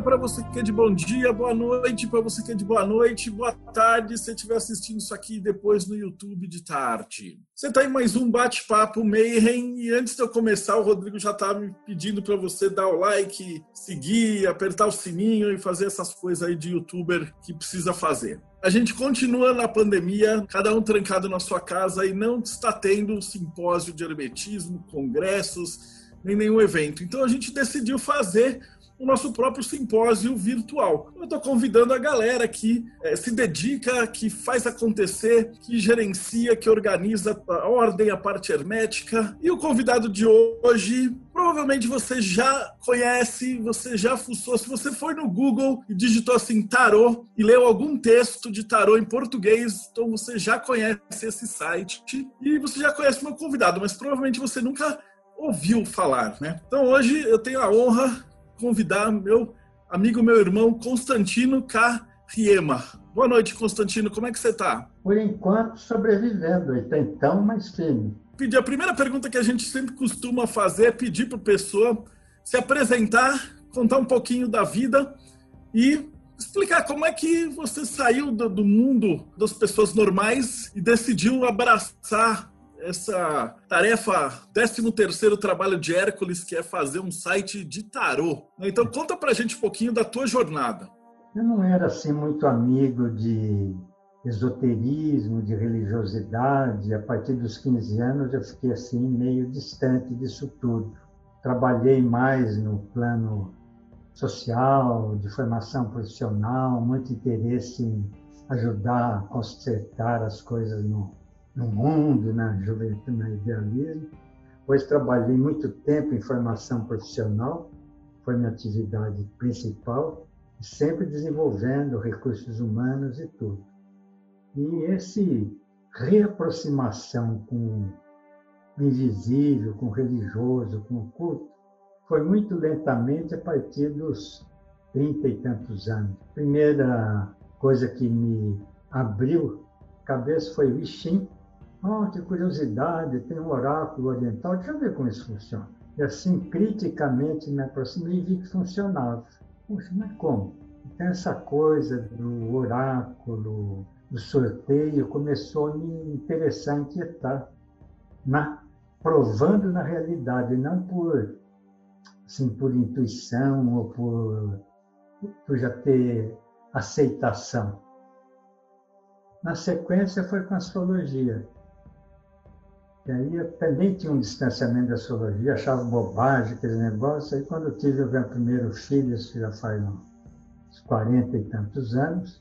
para você que é de bom dia, boa noite para você que é de boa noite, boa tarde se estiver assistindo isso aqui depois no YouTube de tarde. Você está em mais um bate-papo Mayhem e antes de eu começar, o Rodrigo já está me pedindo para você dar o like, seguir, apertar o sininho e fazer essas coisas aí de youtuber que precisa fazer. A gente continua na pandemia, cada um trancado na sua casa e não está tendo simpósio de hermetismo, congressos, nem nenhum evento. Então a gente decidiu fazer o nosso próprio simpósio virtual. Eu estou convidando a galera que é, se dedica, que faz acontecer, que gerencia, que organiza a ordem, a parte hermética. E o convidado de hoje, provavelmente você já conhece, você já fuçou. Se você foi no Google e digitou assim tarô e leu algum texto de tarô em português, então você já conhece esse site e você já conhece meu convidado, mas provavelmente você nunca ouviu falar, né? Então hoje eu tenho a honra convidar meu amigo, meu irmão Constantino Carriema. Boa noite, Constantino. Como é que você está? Por enquanto, sobrevivendo. E então, mais firme. Pedir, a primeira pergunta que a gente sempre costuma fazer é pedir para a pessoa se apresentar, contar um pouquinho da vida e explicar como é que você saiu do, do mundo das pessoas normais e decidiu abraçar essa tarefa, 13 terceiro trabalho de Hércules, que é fazer um site de tarô. Então conta pra gente um pouquinho da tua jornada. Eu não era assim muito amigo de esoterismo, de religiosidade. A partir dos 15 anos eu fiquei assim meio distante disso tudo. Trabalhei mais no plano social, de formação profissional, muito interesse em ajudar a consertar as coisas no, no mundo, na juventude, na idealismo. Pois trabalhei muito tempo em formação profissional, foi minha atividade principal, sempre desenvolvendo recursos humanos e tudo. E esse reaproximação com o invisível, com o religioso, com o culto, foi muito lentamente a partir dos trinta e tantos anos. Primeira coisa que me abriu a cabeça foi o Ixim, Oh, que curiosidade, tem um oráculo oriental, deixa eu ver como isso funciona. E assim, criticamente me aproximei e vi que funcionava. Puxa, mas como? Então, essa coisa do oráculo, do sorteio, começou a me interessar, inquietar, na, provando na realidade, não por, assim, por intuição ou por, por já ter aceitação. Na sequência, foi com astrologia. E aí eu também tinha um distanciamento da astrologia, achava bobagem aquele negócio. Aí quando eu tive o meu primeiro filho, isso já faz uns 40 e tantos anos,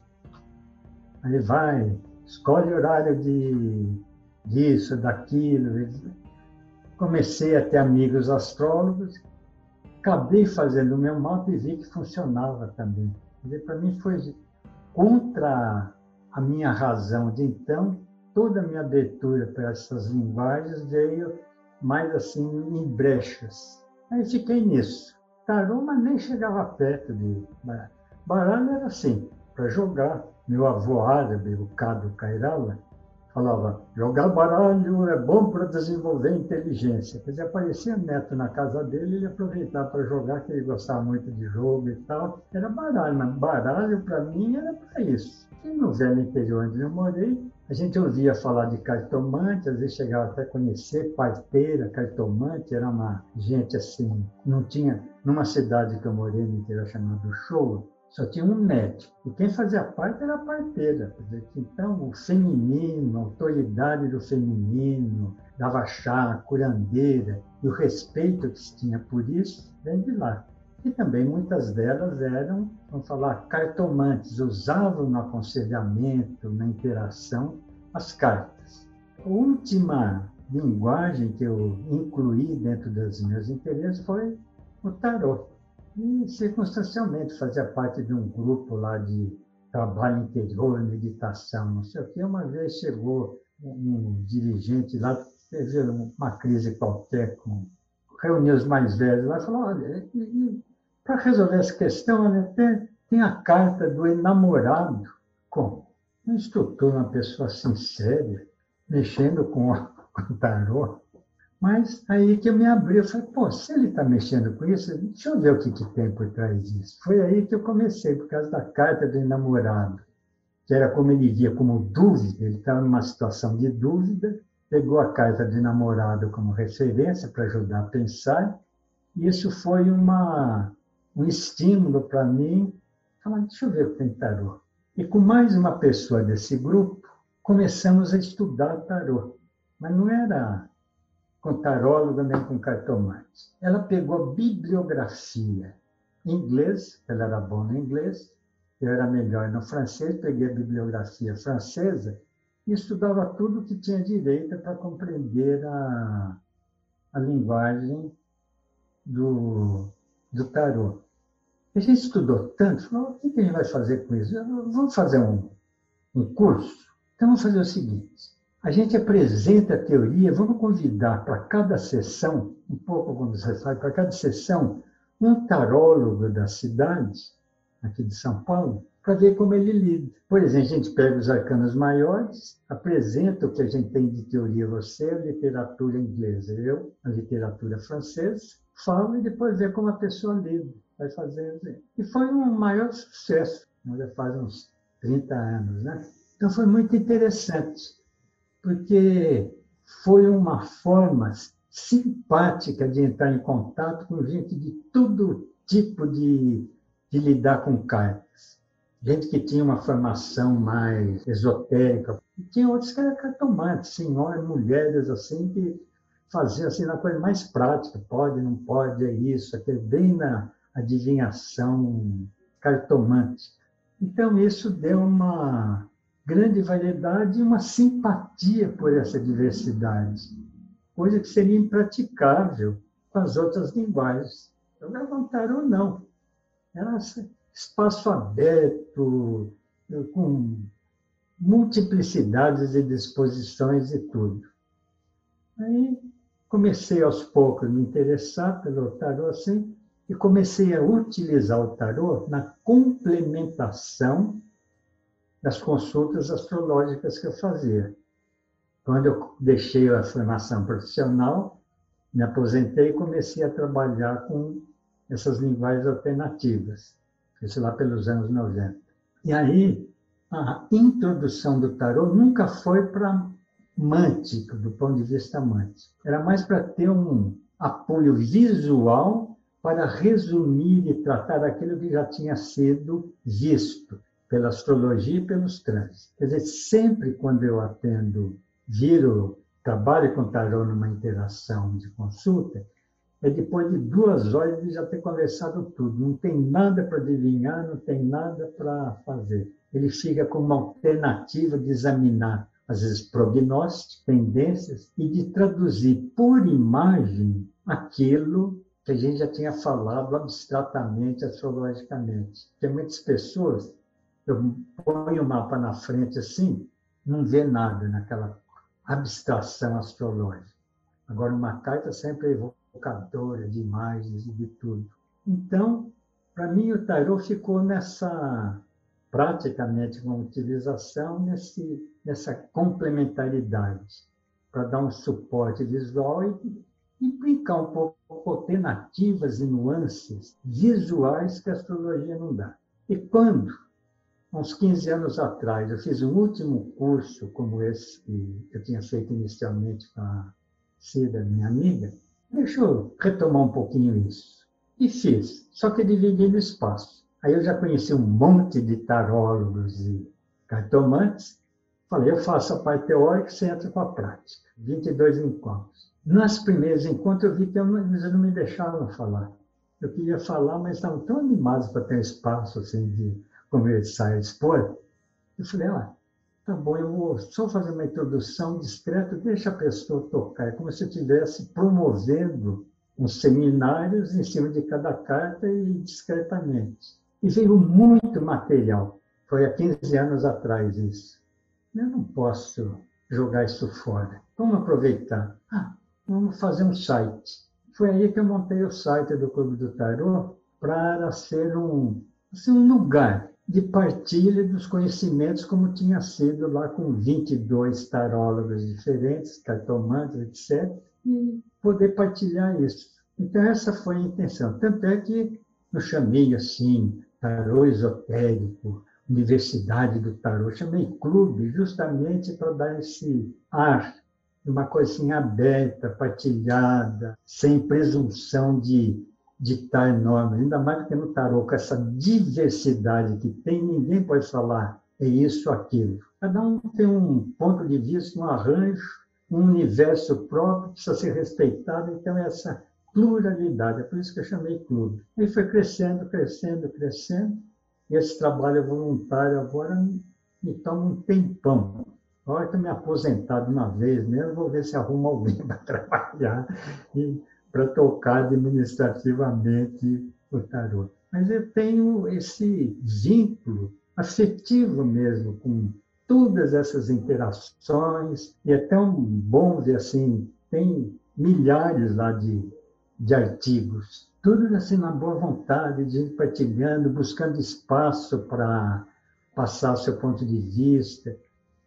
aí vai, escolhe horário de disso, daquilo. Comecei a ter amigos astrólogos, acabei fazendo o meu mapa e vi que funcionava também. Para mim foi contra a minha razão de então, toda a minha abertura para essas linguagens veio mais assim em brechas. Aí fiquei nisso. Tarô, mas nem chegava perto de baralho. era assim, para jogar. Meu avô árabe, o Cado Cairala, falava: jogar baralho é bom para desenvolver inteligência. Quer dizer, aparecia neto na casa dele, ele aproveitava para jogar, que ele gostava muito de jogo e tal. Era baralho, mas baralho para mim era para isso. E no velho interior onde eu morei, a gente ouvia falar de cartomante, às vezes chegava até a conhecer parteira, cartomante, era uma gente assim, não tinha, numa cidade que eu morei no interior chamada Showa, só tinha um médico. E quem fazia parte era a parteira. Então, o feminino, a autoridade do feminino, dava chá, curandeira, e o respeito que se tinha por isso, vem de lá. E também muitas delas eram, vamos falar, cartomantes, usavam no aconselhamento, na interação, as cartas. A última linguagem que eu incluí dentro dos meus interesses foi o tarot. E, circunstancialmente, fazia parte de um grupo lá de trabalho interior, meditação, não sei o quê. Uma vez chegou um dirigente lá teve uma crise qualquer com reuniu os mais velhos lá e falou, olha, para resolver essa questão, olha, tem, a carta do enamorado. Como? Um instrutor, uma pessoa séria, mexendo com, o tarô. Mas aí que eu me abri, eu falei, pô, se ele está mexendo com isso, deixa eu ver o que, que tem por trás disso. Foi aí que eu comecei, por causa da carta do enamorado, que era como ele via como dúvida, ele estava numa situação de dúvida, pegou a carta do namorado como referência para ajudar a pensar, e isso foi uma, um estímulo para mim, falar, deixa eu ver o que tem tarô. E com mais uma pessoa desse grupo, começamos a estudar tarô. Mas não era com taróloga nem com cartomante. Ela pegou a bibliografia em inglês, ela era boa no inglês, eu era melhor no francês, peguei a bibliografia francesa e estudava tudo que tinha direito para compreender a, a linguagem do, do tarô. A gente estudou tanto, falou, o que a gente vai fazer com isso? Vamos fazer um, um curso? Então vamos fazer o seguinte, a gente apresenta a teoria, vamos convidar para cada sessão, um pouco como você sabe, para cada sessão, um tarólogo da cidade, aqui de São Paulo, para ver como ele lida. Por exemplo, a gente pega os arcanos maiores, apresenta o que a gente tem de teoria, você, a literatura inglesa, eu, a literatura francesa, falo e depois vê como a pessoa lida, vai fazer. E foi um maior sucesso, já faz uns 30 anos, né? Então foi muito interessante porque foi uma forma simpática de entrar em contato com gente de todo tipo de, de lidar com cartas. Gente que tinha uma formação mais esotérica. E tinha outros que eram cartomantes, senhoras, mulheres assim, que faziam assim na coisa mais prática. Pode, não pode, é isso, aquele bem na adivinhação cartomante. Então, isso deu uma, grande variedade e uma simpatia por essa diversidade, coisa que seria impraticável com as outras linguagens. Eu levantar ou não. Era espaço aberto, com multiplicidades de disposições e tudo. Aí comecei aos poucos a me interessar pelo tarô assim, e comecei a utilizar o tarô na complementação das consultas astrológicas que eu fazia. Quando eu deixei a formação profissional, me aposentei e comecei a trabalhar com essas linguagens alternativas, isso lá pelos anos 90. E aí, a introdução do tarô nunca foi para mântico, do ponto de vista mântico. Era mais para ter um apoio visual para resumir e tratar aquilo que já tinha sido visto pela astrologia e pelos trânsitos. Quer dizer, sempre quando eu atendo, viro, trabalho com tarô numa interação de consulta, é depois de duas horas de já ter conversado tudo. Não tem nada para adivinhar, não tem nada para fazer. Ele fica com uma alternativa de examinar, às vezes, prognósticos, tendências, e de traduzir por imagem aquilo que a gente já tinha falado abstratamente, astrologicamente. Tem muitas pessoas eu ponho o mapa na frente assim, não vê nada naquela abstração astrológica. Agora, uma carta sempre é evocadora de imagens e de tudo. Então, para mim, o tarô ficou nessa, praticamente com utilização, nesse, nessa complementaridade, para dar um suporte visual e, e brincar um pouco com alternativas e nuances visuais que a astrologia não dá. E quando uns 15 anos atrás, eu fiz um último curso como esse que eu tinha feito inicialmente com a Cida, minha amiga. Deixa eu retomar um pouquinho isso. E fiz, só que dividindo espaço. Aí eu já conheci um monte de tarólogos e cartomantes. Falei, eu faço a parte teórica você entra com a prática. 22 encontros. Nas primeiros encontros eu vi que eles não me deixavam falar. Eu queria falar, mas estavam tão animados para ter um espaço assim de conversar e expor, eu falei, ah, tá bom, eu vou só fazer uma introdução discreta, deixa a pessoa tocar. É como se eu estivesse promovendo uns seminários em cima de cada carta e discretamente. E veio muito material. Foi há 15 anos atrás isso. Eu não posso jogar isso fora. Vamos aproveitar. Ah, vamos fazer um site. Foi aí que eu montei o site do Clube do Tarot para ser um, assim, um lugar de partilha dos conhecimentos, como tinha sido lá com 22 tarólogos diferentes, cartomantes, etc., e poder partilhar isso. Então, essa foi a intenção. Tanto é que eu chamei assim, tarô esotérico, Universidade do Tarô, chamei clube justamente para dar esse ar, uma coisa assim aberta, partilhada, sem presunção de ditar normas, ainda mais porque no tarô, com essa diversidade que tem, ninguém pode falar é isso aquilo. Cada um tem um ponto de vista, um arranjo, um universo próprio, precisa ser respeitado, então essa pluralidade, é por isso que eu chamei clube. E foi crescendo, crescendo, crescendo, e esse trabalho voluntário agora me toma um tempão. Agora que eu me aposentado uma vez mesmo, vou ver se arrumo alguém para trabalhar e para tocar administrativamente o tarô. Mas eu tenho esse vínculo afetivo mesmo com todas essas interações, e é tão bom ver assim, tem milhares lá de, de artigos, tudo assim na boa vontade, de partilhando, buscando espaço para passar seu ponto de vista.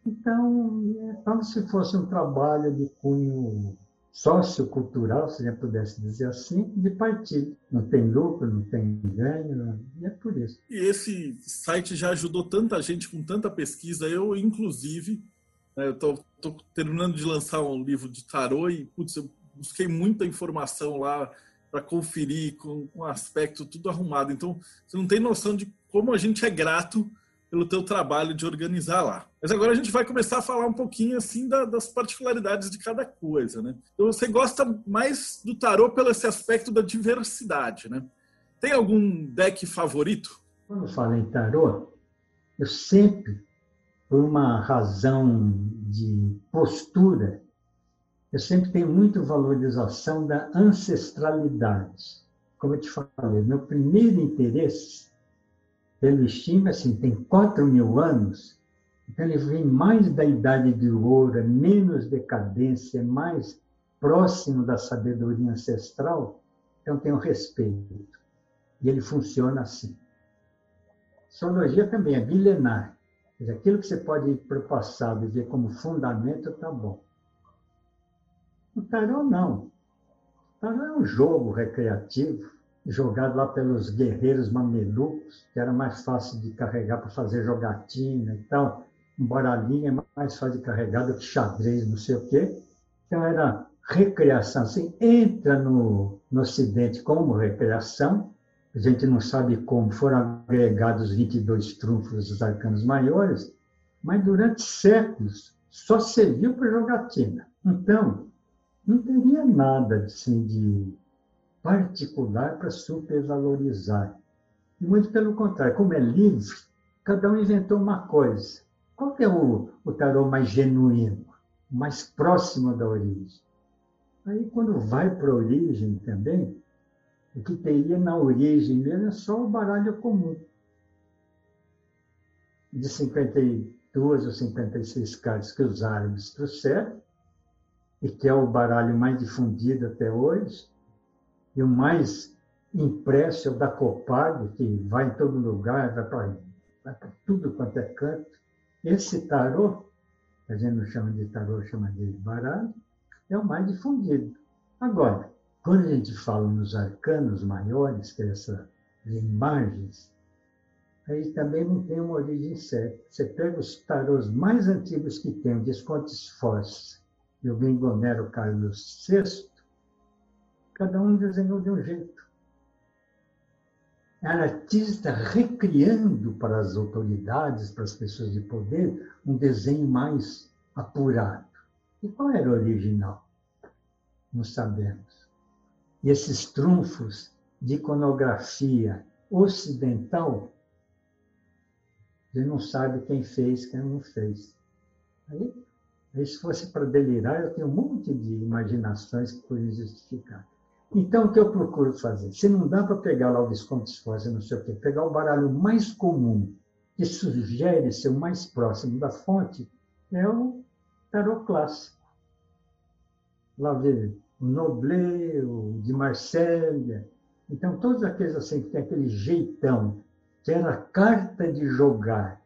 Então, é como se fosse um trabalho de cunho sociocultural, se a gente pudesse dizer assim, de partido. Não tem lucro, não tem ganho, e é por isso. E esse site já ajudou tanta gente com tanta pesquisa. Eu, inclusive, né, estou terminando de lançar um livro de tarô e, putz, eu busquei muita informação lá para conferir com um aspecto tudo arrumado. Então, você não tem noção de como a gente é grato pelo teu trabalho de organizar lá. Mas agora a gente vai começar a falar um pouquinho assim da, das particularidades de cada coisa, né? Então você gosta mais do tarô pelo esse aspecto da diversidade, né? Tem algum deck favorito? Quando falo em tarô, eu sempre, por uma razão de postura, eu sempre tenho muito valorização da ancestralidade. Como eu te falei, meu primeiro interesse pelo estima, assim, tem 4 mil anos, então ele vem mais da idade de ouro, é menos decadência, é mais próximo da sabedoria ancestral, então tem o respeito. E ele funciona assim. Astrologia também é milenar. Dizer, aquilo que você pode ir para o passado e ver como fundamento, está bom. O tarô, não. O tarô é um jogo recreativo jogado lá pelos guerreiros mamelucos, que era mais fácil de carregar para fazer jogatina e tal. Um baralhinho é mais fácil de carregar do que xadrez, não sei o quê. Então era recreação, assim, entra no, no Ocidente como recreação, a gente não sabe como foram agregados 22 trunfos dos arcanos maiores, mas durante séculos só serviu para jogatina. Então, não teria nada assim, de particular para supervalorizar. E muito pelo contrário, como é livre, cada um inventou uma coisa. Qual é o, o tarô mais genuíno, mais próximo da origem? Aí, quando vai para a origem também, o que teria na origem mesmo é só o baralho comum. De 52 ou 56 cartas que os árabes trouxeram, e que é o baralho mais difundido até hoje, e o mais impresso é o da Copag, que vai em todo lugar, vai para tudo quanto é canto. Esse tarô, a gente não chama de tarô, chama de baralho, é o mais difundido. Agora, quando a gente fala nos arcanos maiores, que é essas imagens, aí também não tem uma origem certa. Você pega os tarôs mais antigos que tem, o Descontes Force e o Gringonero Carlos VI, Cada um desenhou de um jeito. Era artista recriando para as autoridades, para as pessoas de poder, um desenho mais apurado. E qual era o original? Não sabemos. E esses trunfos de iconografia ocidental, você não sabe quem fez, quem não fez. Aí se fosse para delirar, eu tenho um monte de imaginações que poderiam justificar. Então, o que eu procuro fazer? Se não dá para pegar lá o Visconde Sforza, não sei o quê, pegar o baralho mais comum, que sugere ser o mais próximo da fonte, é o tarô clássico. Lá o Noblet, o de Marselha. Então, todos aqueles assim que tem aquele jeitão, que era a carta de jogar,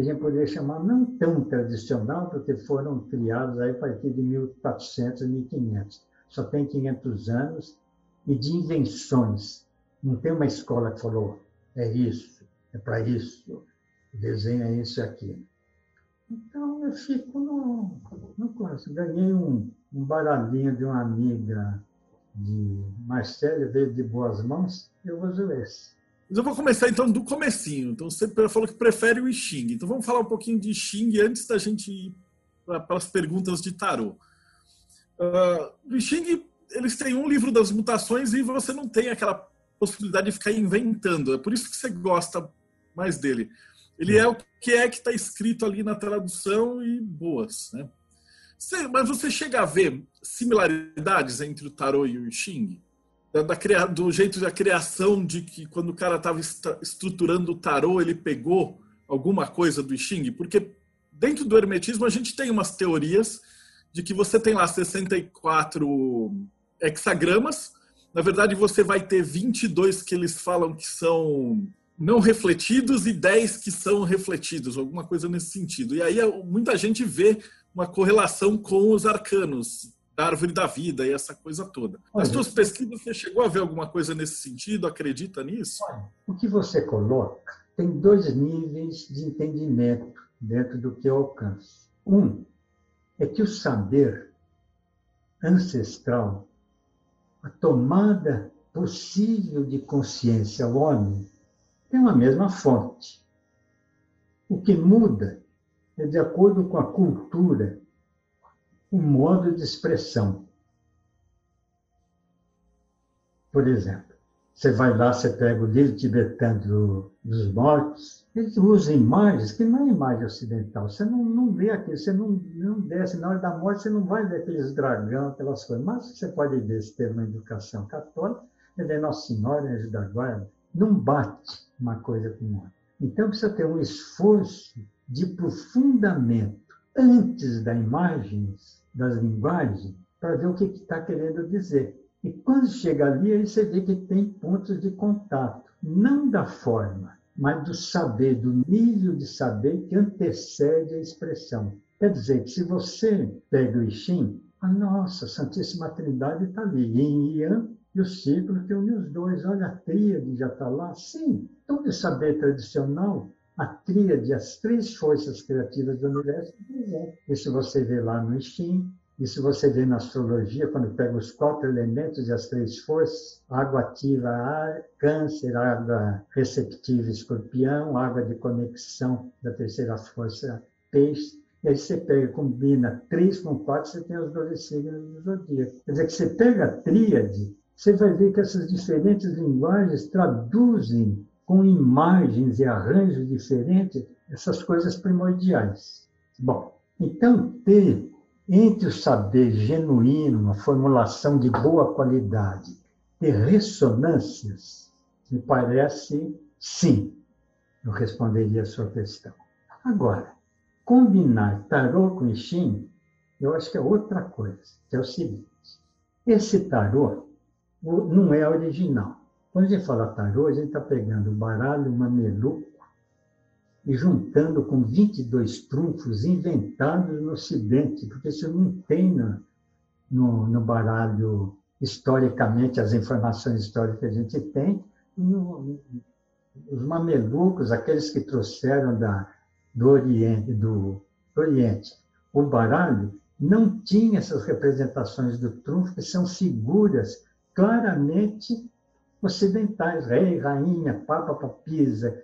a gente poderia chamar não tão tradicional, porque foram criados aí a partir de 1400, 1500. Só tem 500 anos, e de invenções. Não tem uma escola que falou, é isso, é para isso, desenha isso e aquilo. Então, eu fico no, no. Ganhei um, um baralhinho de uma amiga de Marcelo, veio de boas mãos, eu uso esse. Mas eu vou começar então do comecinho. Então você falou que prefere o I Ching. Então vamos falar um pouquinho de Xing antes da gente ir para as perguntas de tarô. Uh, o I Ching, eles têm um livro das mutações e você não tem aquela possibilidade de ficar inventando. É por isso que você gosta mais dele. Ele é o que é que está escrito ali na tradução e boas, né? mas você chega a ver similaridades entre o tarô e o I Ching? Da, da, do jeito da criação de que quando o cara estava estruturando o tarô, ele pegou alguma coisa do I Ching? Porque dentro do hermetismo a gente tem umas teorias de que você tem lá 64 hexagramas, na verdade você vai ter 22 que eles falam que são não refletidos e 10 que são refletidos, alguma coisa nesse sentido. E aí muita gente vê uma correlação com os arcanos árvore da vida e essa coisa toda. Nas suas pesquisas, você chegou a ver alguma coisa nesse sentido? Acredita nisso? Olha, o que você coloca tem dois níveis de entendimento dentro do que eu alcanço. Um é que o saber ancestral, a tomada possível de consciência ao homem, tem uma mesma fonte. O que muda é de acordo com a cultura um modo de expressão. Por exemplo, você vai lá, você pega o livro tibetano do, dos mortos, eles usam imagens que não é imagem ocidental. Você não, não vê aquilo, você não, não desce. Na hora da morte, você não vai ver aqueles dragão, aquelas coisas. Mas você pode ver se tem uma educação católica, é ver Nossa Senhora, Anjo da Guarda. Não bate uma coisa com outra. Então, precisa ter um esforço de aprofundamento antes das imagens das linguagens para ver o que está que querendo dizer. E quando chega ali, aí você vê que tem pontos de contato, não da forma, mas do saber, do nível de saber que antecede a expressão. Quer dizer que se você pega o Ixim, a nossa Santíssima Trindade está ali, em Ian e o círculo que une os dois. Olha, a tríade já está lá. Sim, todo saber tradicional a tríade, as três forças criativas do universo Isso você vê lá no Steam, isso você vê na astrologia, quando pega os quatro elementos e as três forças, água ativa, ar, câncer, água receptiva, escorpião, água de conexão da terceira força, peixe. E aí você pega, combina três com quatro, você tem os dois signos do zodíaco. Quer dizer que você pega a tríade, você vai ver que essas diferentes linguagens traduzem com imagens e arranjos diferentes, essas coisas primordiais. Bom, então ter entre o saber genuíno, uma formulação de boa qualidade, ter ressonâncias, me parece sim, eu responderia a sua questão. Agora, combinar tarô com Xing, eu acho que é outra coisa, que é o seguinte, esse tarô não é original. Quando a gente fala tarô, a gente está pegando o baralho mameluco e juntando com 22 trunfos inventados no Ocidente, porque isso não tem no, no, no baralho, historicamente, as informações históricas que a gente tem. No, os mamelucos, aqueles que trouxeram da, do, Oriente, do, do Oriente o baralho, não tinha essas representações do trunfo que são figuras claramente ocidentais, rei, rainha, papa, papisa,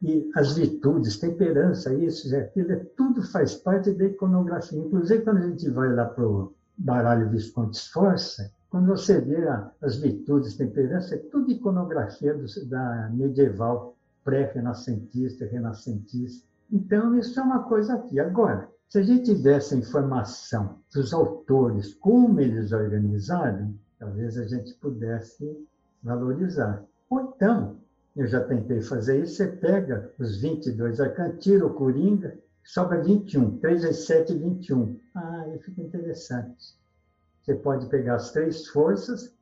e as virtudes, temperança, isso e aquilo, é, tudo faz parte da iconografia. Inclusive, quando a gente vai lá para o baralho Visconde Sforza, quando você vê as virtudes, temperança, é tudo iconografia do, da medieval, pré-renascentista, renascentista. Então, isso é uma coisa aqui. Agora, se a gente tivesse a informação dos autores, como eles organizaram, talvez a gente pudesse valorizar. Ou então, eu já tentei fazer isso, você pega os 22 arcanos, tira o coringa, sobra 21. 3 vezes 7, 21. Ah, aí fica interessante. Você pode pegar as três forças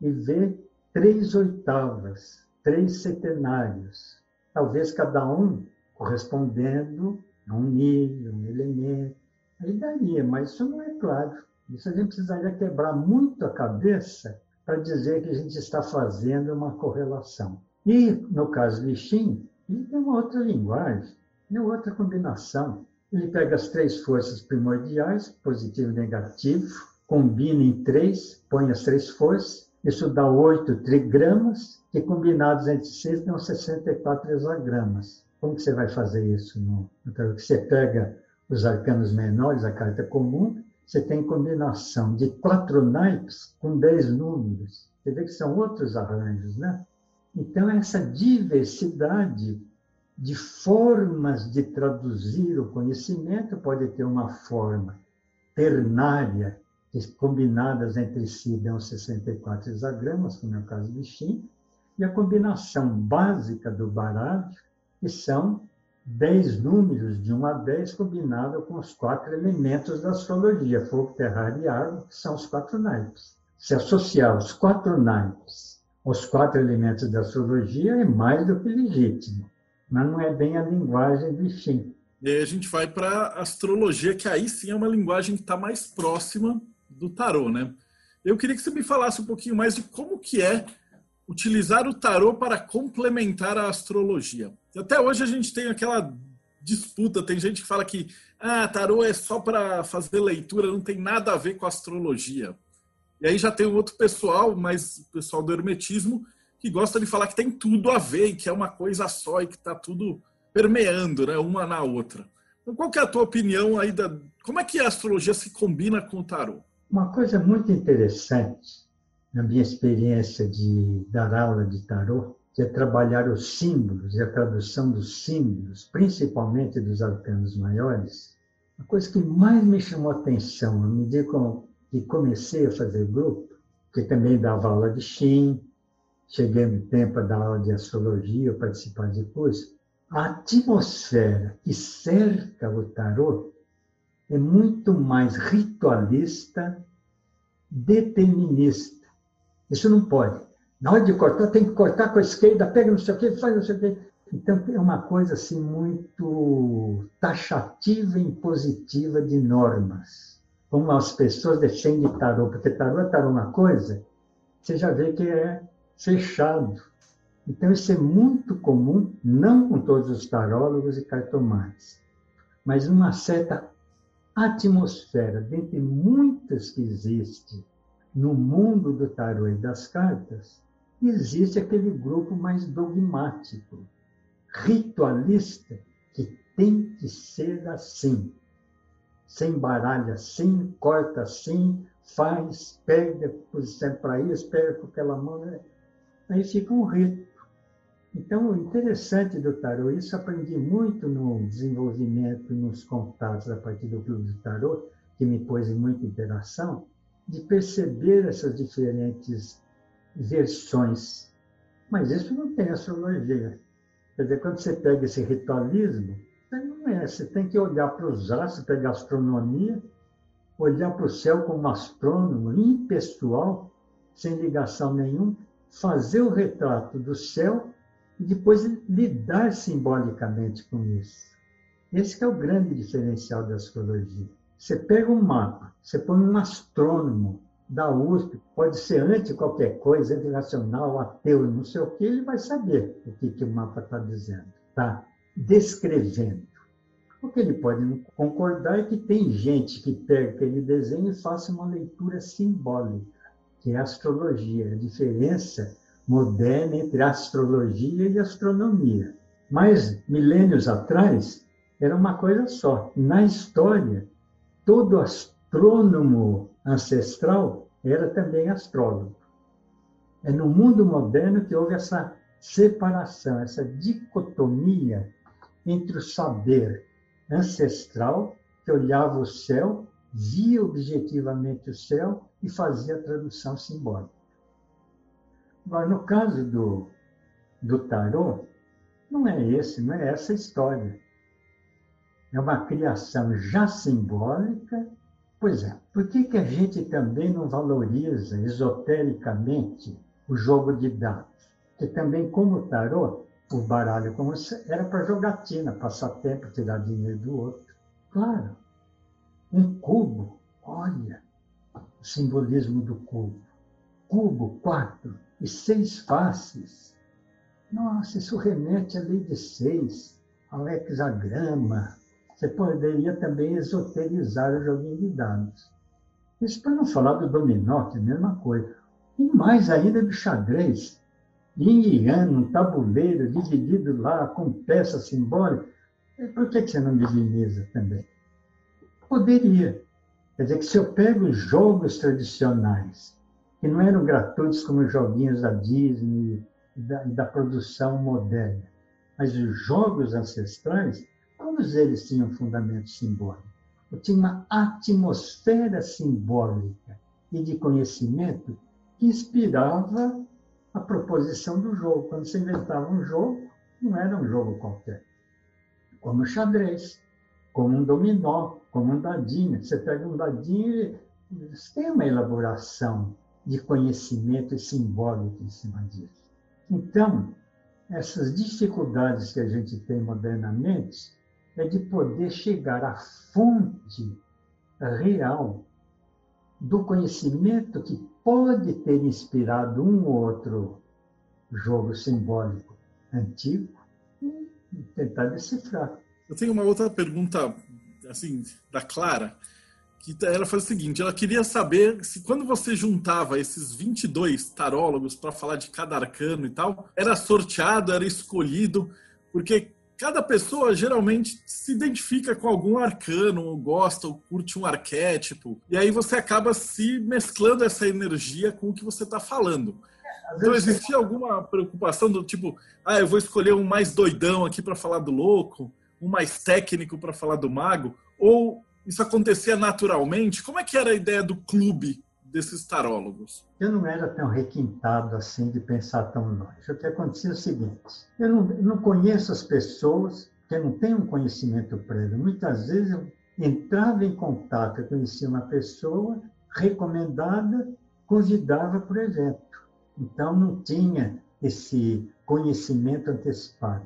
e ver três oitavas, três setenários. Talvez cada um correspondendo a um nível, um elemento. Aí daria, mas isso não é claro. Isso a gente precisaria quebrar muito a cabeça para dizer que a gente está fazendo uma correlação. E, no caso de Xin, ele tem uma outra linguagem, uma outra combinação. Ele pega as três forças primordiais, positivo e negativo, combina em três, põe as três forças, isso dá oito trigramas, que combinados entre si dão 64 hexagramas. Como que você vai fazer isso? No, você pega os arcanos menores, a carta comum, você tem combinação de quatro naipes com dez números. Você vê que são outros arranjos, né? Então, essa diversidade de formas de traduzir o conhecimento pode ter uma forma ternária, combinadas entre si dão 64 hexagramas, como é o caso de Shin, e a combinação básica do baralho, que são dez números de 1 a 10 combinado com os quatro elementos da astrologia, fogo, terra, e água, que são os quatro naipes. Se associar os quatro naipes aos quatro elementos da astrologia, é mais do que legítimo, mas não é bem a linguagem do Shin. E aí a gente vai para astrologia, que aí sim é uma linguagem que está mais próxima do tarô, né? Eu queria que você me falasse um pouquinho mais de como que é utilizar o tarô para complementar a astrologia. Até hoje a gente tem aquela disputa, tem gente que fala que ah, tarô é só para fazer leitura, não tem nada a ver com astrologia. E aí já tem um outro pessoal, mas o pessoal do hermetismo, que gosta de falar que tem tudo a ver que é uma coisa só e que está tudo permeando, né, uma na outra. Então, qual que é a tua opinião aí da como é que a astrologia se combina com o tarô? Uma coisa muito interessante na minha experiência de dar aula de tarô, que é trabalhar os símbolos e a tradução dos símbolos, principalmente dos arcanos maiores, a coisa que mais me chamou a atenção, à medida que comecei a fazer grupo, que também dava aula de Shin, cheguei no tempo a dar aula de astrologia, participar de curso, a atmosfera que cerca o tarô é muito mais ritualista, determinista, isso não pode. Na hora de cortar, tem que cortar com a esquerda, pega não sei o quê, faz não sei o quê. Então, é uma coisa assim muito taxativa e impositiva de normas. Como as pessoas defendem tarô, porque tarô é tarô uma coisa, você já vê que é fechado. Então, isso é muito comum, não com todos os tarólogos e cartomantes, mas uma certa atmosfera, dentre muitas que existe no mundo do tarô e das cartas, existe aquele grupo mais dogmático, ritualista, que tem que ser assim. Sem baralho assim, corta assim, faz, pega, para isso, pega com aquela mão. Né? Aí fica um rito. Então, o interessante do tarô, isso aprendi muito no desenvolvimento, nos contatos a partir do clube do tarô, que me pôs em muita interação, de perceber essas diferentes versões. Mas isso não tem astrologia. Quer dizer, quando você pega esse ritualismo, não é. Você tem que olhar para os astros, pegar astronomia, olhar para o céu como astrônomo, impessoal, sem ligação nenhuma, fazer o retrato do céu e depois lidar simbolicamente com isso. Esse é o grande diferencial da astrologia. Você pega um mapa, você põe um astrônomo da USP, pode ser anti qualquer coisa, internacional, ateu, não sei o que, ele vai saber o que, que o mapa está dizendo, está descrevendo. O que ele pode não concordar é que tem gente que pega aquele desenho e faça uma leitura simbólica, que é a astrologia, a diferença moderna entre astrologia e astronomia. Mas, milênios atrás, era uma coisa só. Na história, todo astrônomo ancestral era também astrólogo. É no mundo moderno que houve essa separação, essa dicotomia entre o saber ancestral, que olhava o céu, via objetivamente o céu e fazia a tradução simbólica. Agora, no caso do, do tarô, não é esse, não é essa história. é uma criação já simbólica. Pois é, por que, que a gente também não valoriza esotericamente o jogo de dados? Que também, como o tarô, o baralho como era para jogatina, passar tempo, tirar dinheiro do outro. Claro, um cubo, olha o simbolismo do cubo. Cubo, quatro e seis faces. Nossa, isso remete à lei de seis, ao hexagrama. Você poderia também esoterizar o joguinho de dados. Isso para não falar do dominó, que é a mesma coisa. E mais ainda do xadrez. Yin um tabuleiro dividido lá com peças simbólicas. Por que você não diviniza também? Poderia. Quer dizer que se eu pego os jogos tradicionais, que não eram gratuitos como os joguinhos da Disney e da, da produção moderna, mas os jogos ancestrais, todos eles tinham fundamento simbólico. Tinha uma atmosfera simbólica e de conhecimento que inspirava a proposição do jogo. Quando você inventava um jogo, não era um jogo qualquer. Como xadrez, como um dominó, como um dadinho. Você pega um dadinho e tem uma elaboração de conhecimento simbólico em cima disso. Então, essas dificuldades que a gente tem modernamente é de poder chegar à fonte real do conhecimento que pode ter inspirado um ou outro jogo simbólico antigo e tentar decifrar. Eu tenho uma outra pergunta, assim, da Clara, que ela faz o seguinte: ela queria saber se quando você juntava esses 22 tarólogos para falar de cada arcano e tal, era sorteado, era escolhido, porque cada pessoa geralmente se identifica com algum arcano, ou gosta, ou curte um arquétipo, e aí você acaba se mesclando essa energia com o que você está falando. Então existia alguma preocupação do tipo, ah, eu vou escolher um mais doidão aqui para falar do louco, um mais técnico para falar do mago, ou isso acontecia naturalmente? Como é que era a ideia do clube desses tarólogos? Eu não era tão requintado assim de pensar tão longe. O que acontecia é o seguinte: eu não, não conheço as pessoas, que não tenho um conhecimento prévio. Muitas vezes eu entrava em contato, eu conhecia uma pessoa recomendada, convidava para o evento. Então não tinha esse conhecimento antecipado.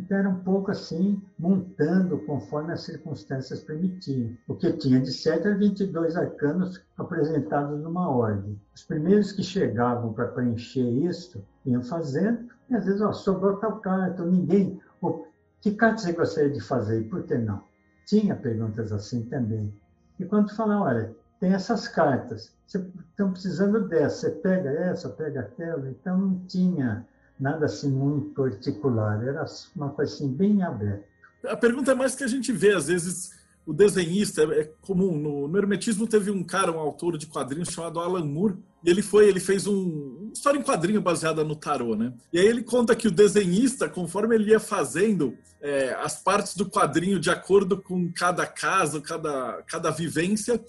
Então, era um pouco assim, montando conforme as circunstâncias permitiam. O que tinha de certo era 22 arcanos apresentados numa ordem. Os primeiros que chegavam para preencher isso iam fazendo, e às vezes, ó, sobrou tal carta, ninguém. Oh, que carta você gostaria de fazer e por que não? Tinha perguntas assim também. E quando fala, olha, tem essas cartas, estão precisando dessa, você pega essa, pega aquela, então não tinha nada assim muito particular, era uma coisa assim bem aberta. A pergunta é mais que a gente vê, às vezes, o desenhista, é comum, no, no Hermetismo teve um cara, um autor de quadrinhos chamado Alan Moore, e ele foi, ele fez um, uma história em quadrinho baseada no tarô, né? E aí ele conta que o desenhista, conforme ele ia fazendo é, as partes do quadrinho de acordo com cada caso, cada, cada vivência,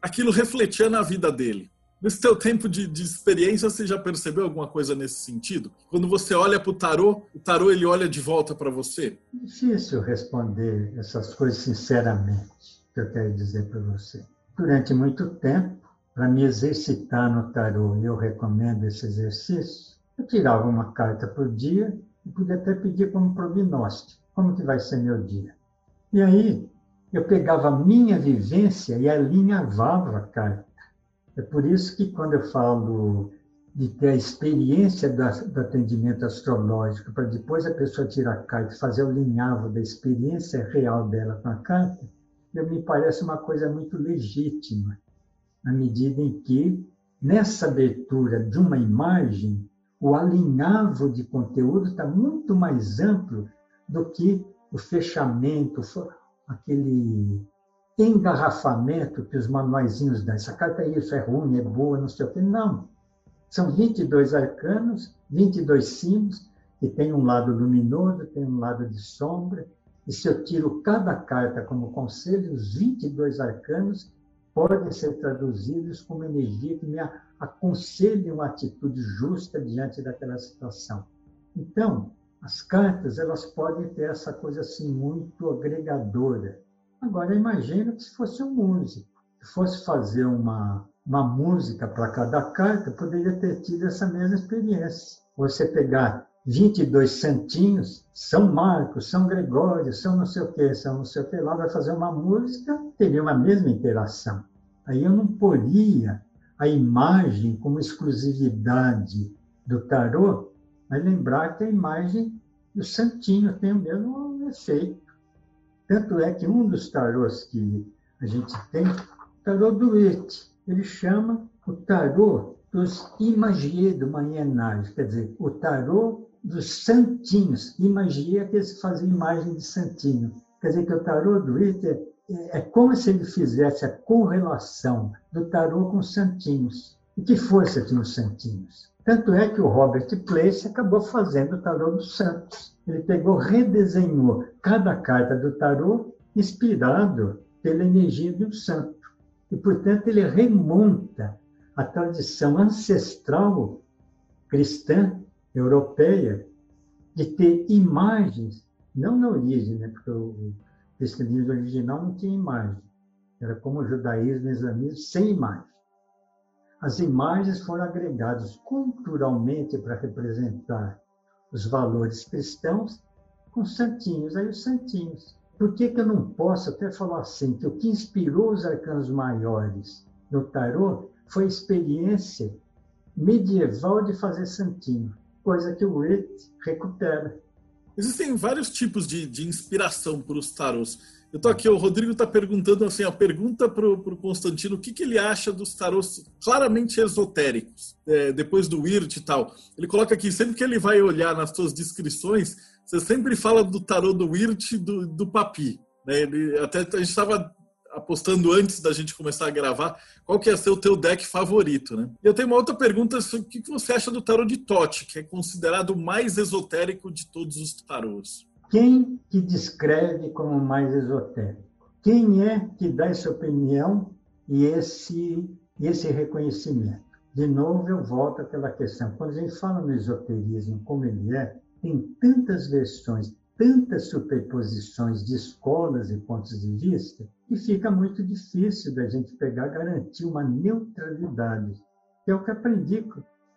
aquilo refletia na vida dele. Nesse teu tempo de, de, experiência, você já percebeu alguma coisa nesse sentido? Quando você olha para o tarô, o tarô ele olha de volta para você? Difícil responder essas coisas sinceramente, que eu quero dizer para você. Durante muito tempo, para me exercitar no tarô, e eu recomendo esse exercício, eu tirava uma carta por dia e podia até pedir como prognóstico, como que vai ser meu dia. E aí, eu pegava a minha vivência e alinhavava a carta é por isso que quando eu falo de ter a experiência do atendimento astrológico, para depois a pessoa tirar a carta e fazer o linhavo da experiência real dela com a carta, eu me parece uma coisa muito legítima, na medida em que, nessa abertura de uma imagem, o alinhavo de conteúdo está muito mais amplo do que o fechamento, aquele engarrafamento que os manuaizinhos dão. Essa carta é isso, é ruim, é boa, não sei o quê. Não. São 22 arcanos, 22 símbolos, que tem um lado luminoso, tem um lado de sombra. E se eu tiro cada carta como conselho, os 22 arcanos podem ser traduzidos como energia que me aconselhe uma atitude justa diante daquela situação. Então, As cartas, elas podem ter essa coisa assim muito agregadora. Agora, imagina que se fosse um músico, se fosse fazer uma, uma música para cada carta, poderia ter tido essa mesma experiência. Você pegar 22 santinhos, São Marcos, São Gregório, São não sei o que, São não sei o que, lá vai fazer uma música, teria uma mesma interação. Aí eu não poria a imagem como exclusividade do tarô, mas lembrar que a imagem do santinho tem o mesmo efeito. Tanto é que um dos tarôs que a gente tem, o tarô do It, ele chama o tarô dos imagiers do Manhenage, quer dizer, o tarô dos santinhos. Imagia que eles faziam imagem de santinho. Quer dizer que o tarô do Ritter é, é como se ele fizesse a correlação do tarô com os santinhos. E que força tinham os santinhos? Tanto é que o Robert Place acabou fazendo o tarô dos santos. Ele pegou, redesenhou cada carta do tarô inspirado pela energia um santo. E, portanto, ele remonta a tradição ancestral cristã europeia de ter imagens, não na origem, né, porque o cristianismo original não tinha imagem, era como o judaísmo o islamismo, sem imagem. As imagens foram agregadas culturalmente para representar os valores cristãos com santinhos, aí os santinhos. Por que, que eu não posso até falar assim, que o que inspirou os arcanos maiores no tarô foi a experiência medieval de fazer santinho coisa que o It recupera. Existem vários tipos de, de inspiração para os tarôs. Eu estou aqui, o Rodrigo está perguntando assim, a pergunta para o Constantino, o que, que ele acha dos tarôs claramente esotéricos, é, depois do Wirt e tal. Ele coloca aqui, sempre que ele vai olhar nas suas descrições, você sempre fala do tarô do Wirt e do, do Papi. Né? Ele, até a gente estava apostando antes da gente começar a gravar, qual que ia ser o teu deck favorito, né? E eu tenho uma outra pergunta, o que você acha do tarô de Tote, que é considerado o mais esotérico de todos os tarôs? Quem que descreve como mais esotérico? Quem é que dá essa opinião e esse, esse reconhecimento? De novo, eu volto àquela questão. Quando a gente fala no esoterismo como ele é, tem tantas versões, tantas superposições de escolas e pontos de vista que fica muito difícil da gente pegar garantir uma neutralidade. É o que aprendi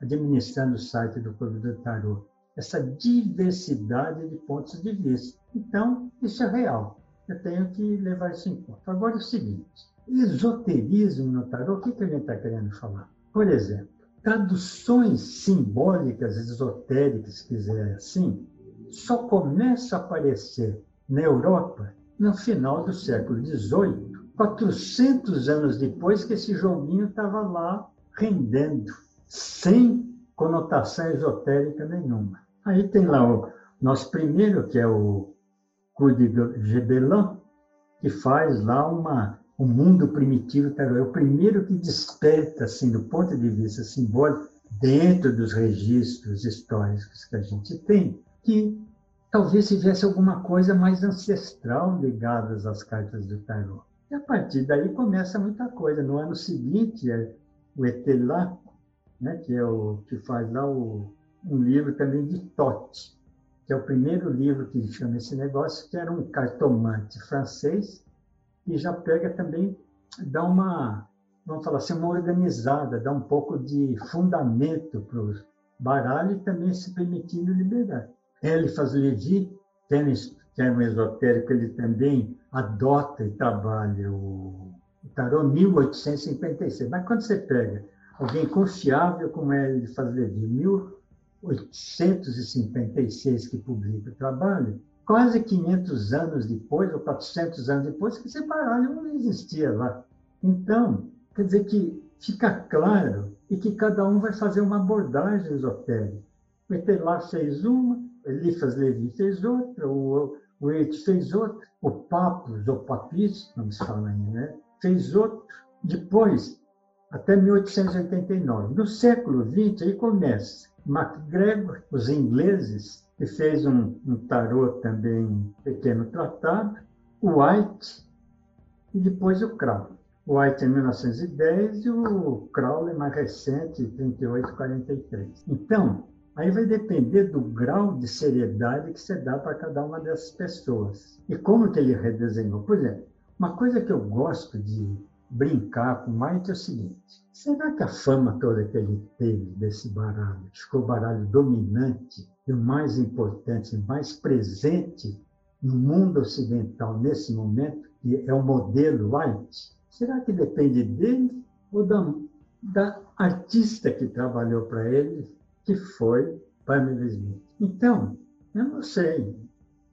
administrando o site do Clube do Tarot. Essa diversidade de pontos de vista. Então, isso é real. Eu tenho que levar isso em conta. Agora, é o seguinte: esoterismo no tarot, o que, que a gente está querendo falar? Por exemplo, traduções simbólicas esotéricas, se quiser assim, só começa a aparecer na Europa no final do século XVIII, 400 anos depois que esse joguinho estava lá rendendo, sem conotação esotérica nenhuma. Aí tem lá o nosso primeiro, que é o Cude Gebelin, que faz lá uma, o mundo primitivo É o primeiro que desperta, assim, do ponto de vista simbólico, dentro dos registros históricos que a gente tem, que talvez tivesse alguma coisa mais ancestral ligada às cartas do tarô. E a partir daí começa muita coisa. No ano seguinte, é o Etelá, né, que é o que faz lá o, um livro também de Tote, que é o primeiro livro que chama esse negócio, que era um cartomante francês, e já pega também, dá uma, vamos falar assim, uma organizada, dá um pouco de fundamento para o baralho e também se permitindo liberar. Eliphas Levi, termo esotérico, ele também adota e trabalha o tarô 1856. Mas quando você pega alguém confiável como é Eliphas Levi, 1856 que publica o trabalho, quase 500 anos depois, ou 400 anos depois, que esse baralho não existia lá. Então, quer dizer que fica claro e que cada um vai fazer uma abordagem esotérica. O Etelá fez uma, Eliphas Levi fez outra, o, o fez outra, o Papos, ou Papis, como se fala aí, né? fez outro. Depois, até 1889. No século XX, aí começa MacGregor, os ingleses, que fez um, um tarô também, pequeno tratado, White e depois o Crowley. White em 1910 e o Crowley mais recente, 38, 43. Então, Aí vai depender do grau de seriedade que você dá para cada uma dessas pessoas. E como que ele redesenhou. Por exemplo, uma coisa que eu gosto de brincar com o Mike é o seguinte: será que a fama toda que ele teve desse baralho, que ficou o baralho dominante e o mais importante, mais presente no mundo ocidental nesse momento, que é o modelo White, será que depende dele ou da, da artista que trabalhou para ele que foi Pamela Smith. Então, eu não sei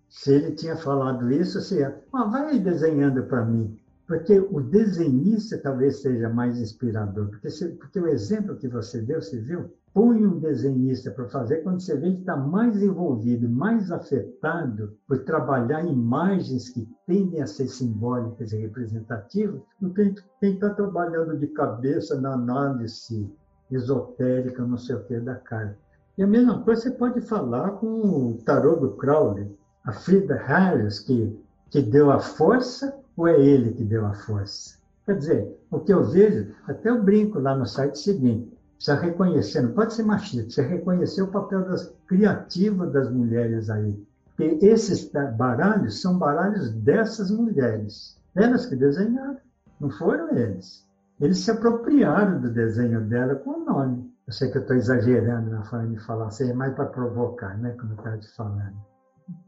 se ele tinha falado isso, se ah, vai desenhando para mim, porque o desenhista talvez seja mais inspirador, porque, se, porque o exemplo que você deu, você viu, põe um desenhista para fazer quando você vê que está mais envolvido, mais afetado por trabalhar imagens que tendem a ser simbólicas e representativas, do que quem está trabalhando de cabeça na análise esotérica, não sei o que, da carta. E a mesma coisa você pode falar com o tarô do Crowley, a Frida Harris, que, que deu a força, ou é ele que deu a força? Quer dizer, o que eu vejo, até eu brinco lá no site seguinte, precisa reconhecer, não pode ser machista, precisa reconhecer o papel das, criativo das mulheres aí. Porque esses baralhos são baralhos dessas mulheres. Elas que desenharam, não foram eles. Eles se apropriaram do desenho dela com o nome. Eu sei que eu estou exagerando na forma de falar, isso é mais para provocar, né, como eu estava te falando.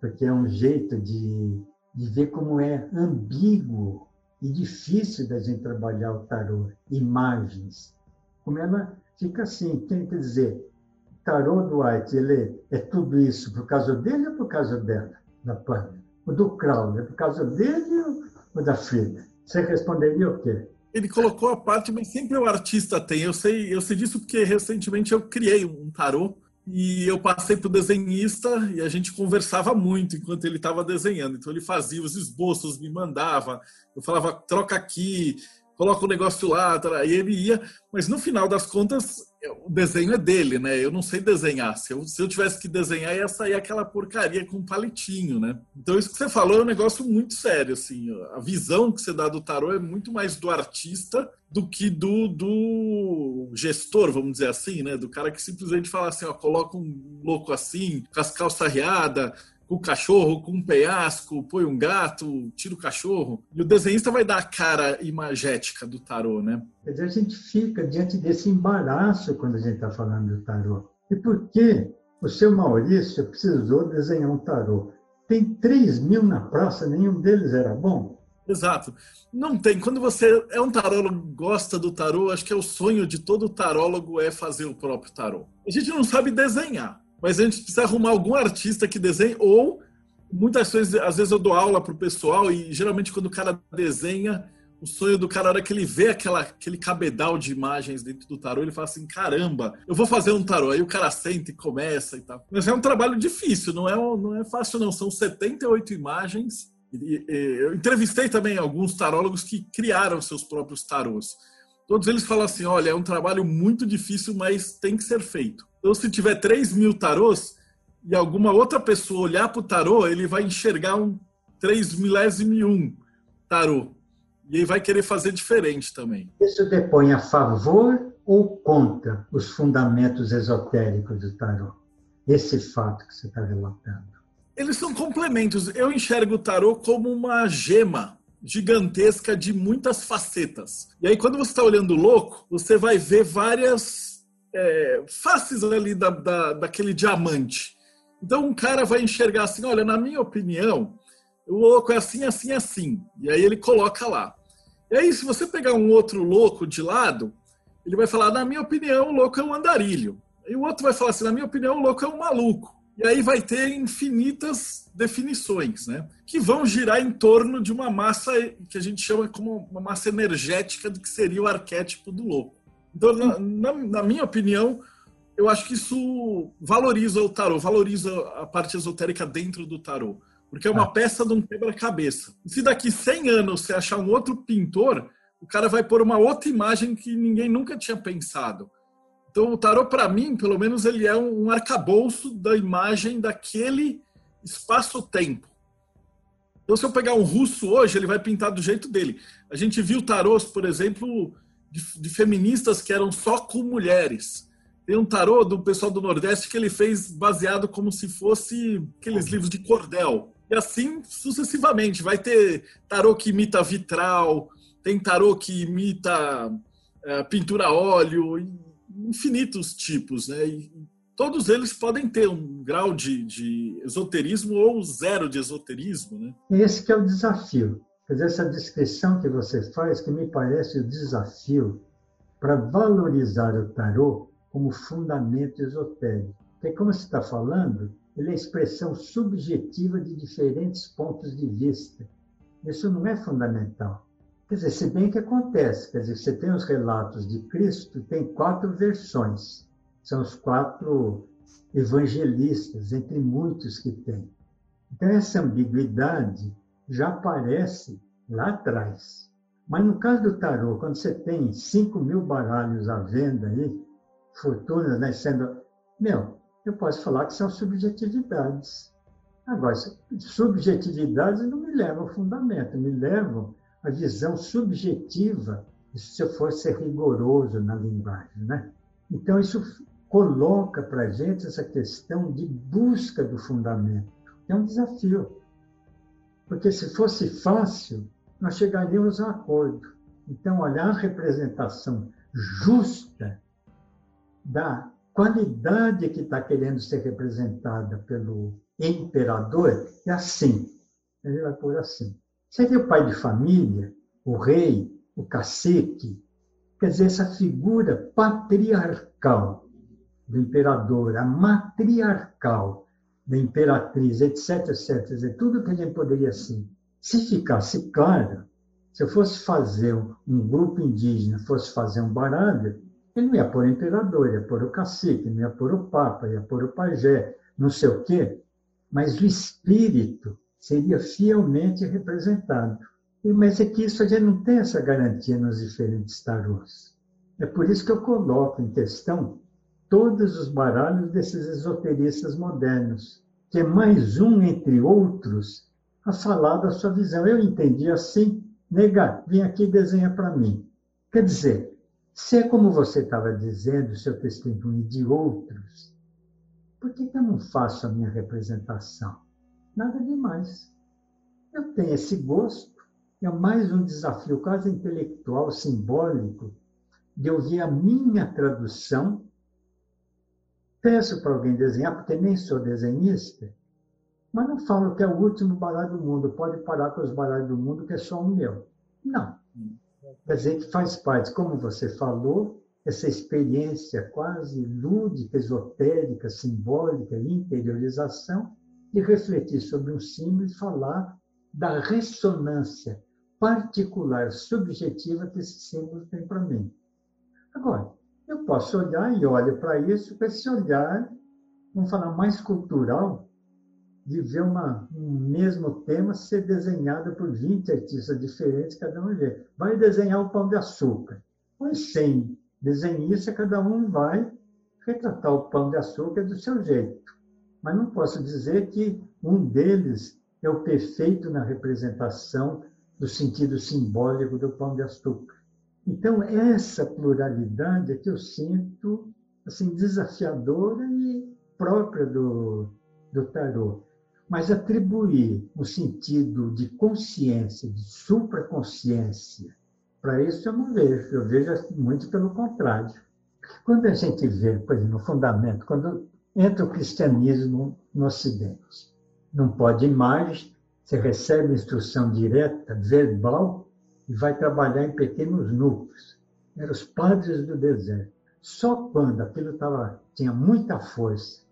Porque é um jeito de, de ver como é ambíguo e difícil da gente trabalhar o tarô, imagens. Como ela fica assim, quer dizer, tarô do White, ele é tudo isso por causa dele ou por causa dela, da Pâmela? O do Crowley, é por causa dele ou da Frida? Você responderia o quê? ele colocou a parte, mas sempre o artista tem. Eu sei, eu sei disso porque recentemente eu criei um tarô e eu passei para o desenhista e a gente conversava muito enquanto ele estava desenhando. Então ele fazia os esboços, me mandava, eu falava troca aqui, coloca o negócio lá, e ele ia. Mas no final das contas o desenho é dele, né? Eu não sei desenhar. Se eu, se eu tivesse que desenhar, ia sair aquela porcaria com um palitinho, né? Então, isso que você falou é um negócio muito sério, assim. A visão que você dá do tarô é muito mais do artista do que do, do gestor, vamos dizer assim, né? Do cara que simplesmente fala assim, ó, coloca um louco assim, com as calças com o cachorro, com um penhasco, põe um gato, tira o cachorro. E o desenhista vai dar a cara imagética do tarô, né? Quer dizer, a gente fica diante desse embaraço quando a gente está falando do tarô. E por que o seu Maurício precisou desenhar um tarô? Tem 3 mil na praça, nenhum deles era bom? Exato. Não tem. Quando você é um tarólogo, gosta do tarô, acho que é o sonho de todo tarólogo é fazer o próprio tarô. A gente não sabe desenhar mas a gente precisa arrumar algum artista que desenhe, ou muitas vezes, às vezes eu dou aula para o pessoal, e geralmente quando o cara desenha, o sonho do cara, hora que ele vê aquela, aquele cabedal de imagens dentro do tarô, ele fala assim: caramba, eu vou fazer um tarô. Aí o cara senta e começa e tal. Mas é um trabalho difícil, não é, não é fácil, não. São 78 imagens. E, e, eu entrevistei também alguns tarólogos que criaram seus próprios tarôs. Todos eles falam assim: olha, é um trabalho muito difícil, mas tem que ser feito. Então, se tiver 3 mil tarôs e alguma outra pessoa olhar para o tarô, ele vai enxergar um 3 milésimo e um tarô. E aí vai querer fazer diferente também. Isso depõe a favor ou contra os fundamentos esotéricos do tarô? Esse fato que você está relatando. Eles são complementos. Eu enxergo o tarô como uma gema gigantesca de muitas facetas. E aí, quando você está olhando o louco, você vai ver várias é, faces ali da, da, daquele diamante. Então um cara vai enxergar assim, olha, na minha opinião, o louco é assim, assim, assim. E aí ele coloca lá. E aí, se você pegar um outro louco de lado, ele vai falar, na minha opinião, o louco é um andarilho. E o outro vai falar assim, na minha opinião, o louco é um maluco. E aí vai ter infinitas definições, né? Que vão girar em torno de uma massa que a gente chama como uma massa energética do que seria o arquétipo do louco. Então, na, na, na, minha opinião, eu acho que isso valoriza o tarô, valoriza a parte esotérica dentro do tarô. Porque é uma ah. peça de um quebra-cabeça. Se daqui 100 anos você achar um outro pintor, o cara vai pôr uma outra imagem que ninguém nunca tinha pensado. Então, o tarô, para mim, pelo menos, ele é um arcabouço da imagem daquele espaço-tempo. Então, se eu pegar um russo hoje, ele vai pintar do jeito dele. A gente viu tarôs, por exemplo, de, de feministas que eram só com mulheres. Tem um tarô do pessoal do Nordeste que ele fez baseado como se fosse aqueles livros de cordel. E assim sucessivamente. Vai ter tarô que imita vitral, tem tarô que imita é, pintura a óleo, infinitos tipos, né? E todos eles podem ter um grau de, de esoterismo ou zero de esoterismo, né? Esse é o desafio. Quer dizer, essa descrição que você faz, que me parece o desafio para valorizar o tarô como fundamento esotérico. Porque, como você está falando, ele é expressão subjetiva de diferentes pontos de vista. Isso não é fundamental. Quer dizer, se bem que acontece, quer dizer, você tem os relatos de Cristo, tem quatro versões. São os quatro evangelistas, entre muitos que tem. Então, essa ambiguidade já aparece lá atrás. Mas no caso do tarô, quando você tem 5 mil baralhos à venda aí, fortunas né, sendo. Meu, eu posso falar que são subjetividades. Agora, subjetividades não me levam ao fundamento, me levam à visão subjetiva, se eu for ser rigoroso na linguagem. Né? Então, isso coloca para a gente essa questão de busca do fundamento. É um desafio. Porque se fosse fácil, nós chegaríamos a um acordo. Então, olhar a representação justa da qualidade que está querendo ser representada pelo imperador é assim. Ele vai por assim. Seria o pai de família, o rei, o cacique, quer dizer, essa figura patriarcal do imperador, a matriarcal da imperatriz, etc, etc, etc, tudo que a gente poderia assim. Se ficasse claro, se eu fosse fazer um grupo indígena, fosse fazer um baralho, ele não ia pôr o imperador, ia pôr o cacique, não ia pôr o papa, ia pôr o pajé, não sei o quê, mas o espírito seria fielmente representado. Mas é que isso a gente não tem essa garantia nos diferentes tarôs. É por isso que eu coloco em questão todos os baralhos desses esoteristas modernos, que é mais um entre outros a falar da sua visão. Eu entendi assim, nega, vem aqui desenha para mim. Quer dizer, se é como você estava dizendo, seu testemunho de outros, por que, que eu não faço a minha representação? Nada demais. Eu tenho esse gosto, é mais um desafio quase intelectual, simbólico, de ouvir a minha tradução. Peço para alguém desenhar, porque nem sou desenhista, mas não falo que é o último baralho do mundo, pode parar com os baralhos do mundo, que é só o meu. Não. Quer dizer que faz parte, como você falou, essa experiência quase lúdica, esotérica, simbólica, interiorização, de refletir sobre um símbolo e falar da ressonância particular, subjetiva que esse símbolo tem para mim. Agora, eu posso olhar e olho para isso com esse olhar, vamos falar, mais cultural, de ver uma, um mesmo tema ser desenhado por 20 artistas diferentes, cada um vê. Vai desenhar o pão de açúcar. Pois sem desenhista, cada um vai retratar o pão de açúcar do seu jeito. Mas não posso dizer que um deles é o perfeito na representação do sentido simbólico do pão de açúcar. Então, essa pluralidade é que eu sinto assim desafiadora e própria do, do tarot mas atribuir um sentido de consciência, de supraconsciência, para isso eu não vejo, eu vejo muito pelo contrário. Quando a gente vê, por exemplo, no fundamento, quando entra o cristianismo no Ocidente, não pode imagem, você recebe instrução direta, verbal, e vai trabalhar em pequenos núcleos. Eram os padres do deserto. Só quando aquilo tava, tinha muita força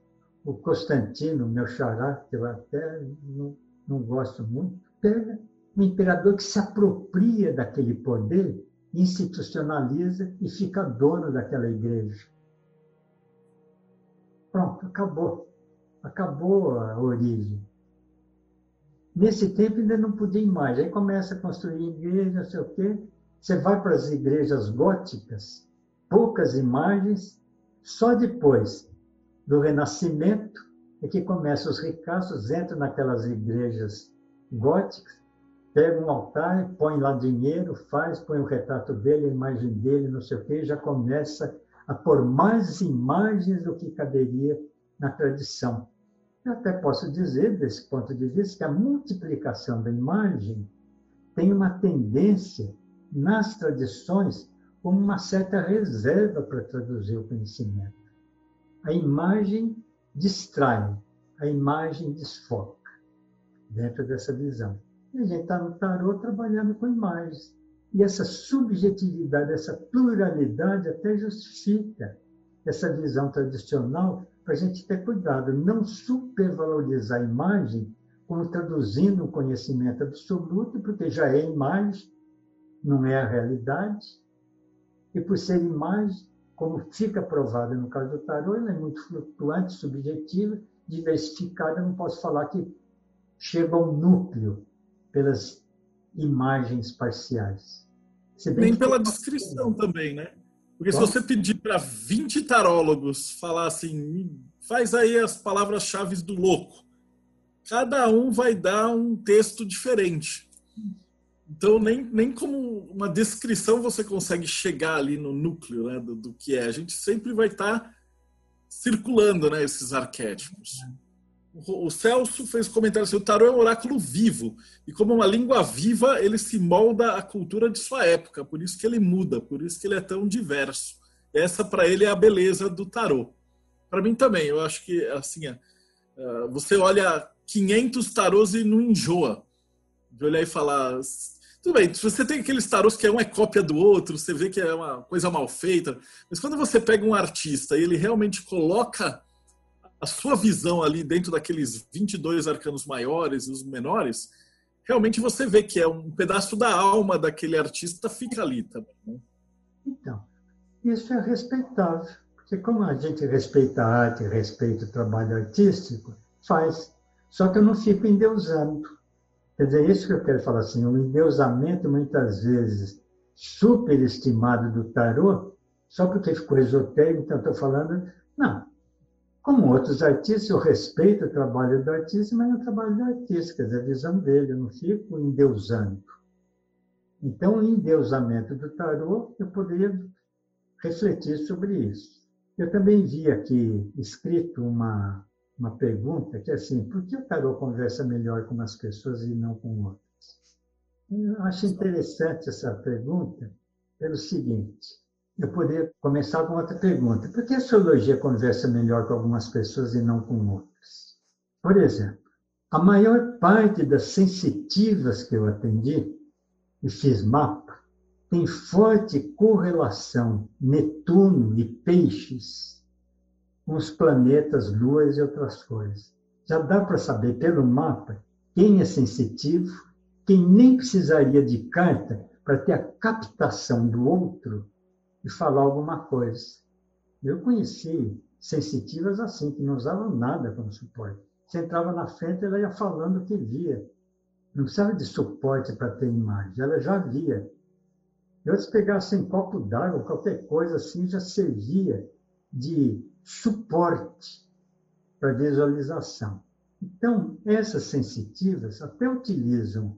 o Constantino, meu xará, que eu até não, não gosto muito, pega um imperador que se apropria daquele poder, institucionaliza e fica dono daquela igreja. Pronto, acabou. Acabou a origem. Nesse tempo ainda não podia mais. Aí começa a construir igreja, não sei o quê. Você vai para as igrejas góticas, poucas imagens, só depois do Renascimento é que começam os ricaços, entram naquelas igrejas góticas, pegam um altar, põem lá dinheiro, faz, põe o retrato dele, a imagem dele, não sei o quê, e já começa a pôr mais imagens do que caberia na tradição. Eu até posso dizer, desse ponto de vista, que a multiplicação da imagem tem uma tendência nas tradições como uma certa reserva para traduzir o conhecimento. A imagem distrai, a imagem desfoca dentro dessa visão. E a gente está no tarô trabalhando com imagens. E essa subjetividade, essa pluralidade até justifica essa visão tradicional para a gente ter cuidado, não supervalorizar a imagem como traduzindo um conhecimento absoluto, porque já é imagem, não é a realidade. E por ser imagem, como fica provado no caso do tarô, ela é muito flutuante, subjetiva, diversificada, não posso falar que chega ao núcleo pelas imagens parciais. Nem pela descrição também, né? Porque Bom, se você pedir para 20 tarólogos falar assim, faz aí as palavras-chave do louco, cada um vai dar um texto diferente. Então, nem, nem como uma descrição você consegue chegar ali no núcleo né, do, do que é. A gente sempre vai estar tá circulando né, esses arquétipos. O Celso fez um comentário assim: o tarô é um oráculo vivo, e como uma língua viva, ele se molda à cultura de sua época, por isso que ele muda, por isso que ele é tão diverso. Essa, para ele, é a beleza do tarô. Para mim também, eu acho que, assim, é, é, você olha 500 tarôs e não enjoa de olhar e falar. Tudo bem, se você tem aqueles tarôs que é um é cópia do outro, você vê que é uma coisa mal feita, mas quando você pega um artista e ele realmente coloca a sua visão ali dentro daqueles 22 arcanos maiores e os menores, realmente você vê que é um pedaço da alma daquele artista fica ali também. Né? Então, isso é respeitável, porque como a gente respeita a arte, respeita o trabalho artístico, faz. Só que eu não fico endeusando. Quer dizer, isso que eu quero falar assim, o endeusamento muitas vezes superestimado do tarô, só porque ficou esotérico, então estou falando, não, como outros artistas, eu respeito o trabalho do artista, mas é o trabalho do artista, quer dizer, a visão dele, eu não fico endeusando. Então, o endeusamento do tarô, eu poderia refletir sobre isso. Eu também vi aqui escrito uma, uma pergunta que é assim, por que o tarô conversa melhor com umas pessoas e não com outras? Eu acho interessante essa pergunta pelo seguinte, eu poderia começar com outra pergunta. Por que a astrologia conversa melhor com algumas pessoas e não com outras? Por exemplo, a maior parte das sensitivas que eu atendi e fiz mapa tem forte correlação Netuno e Peixes com os planetas, luas e outras coisas. Já dá para saber pelo mapa quem é sensitivo, quem nem precisaria de carta para ter a captação do outro e falar alguma coisa. Eu conheci sensitivas assim, que não usavam nada como suporte. Você entrava na frente, ela ia falando o que via. Não precisava de suporte para ter imagem, ela já via. Eu se pegassem copo d'água, qualquer coisa assim, já servia de suporte para visualização. Então, essas sensitivas até utilizam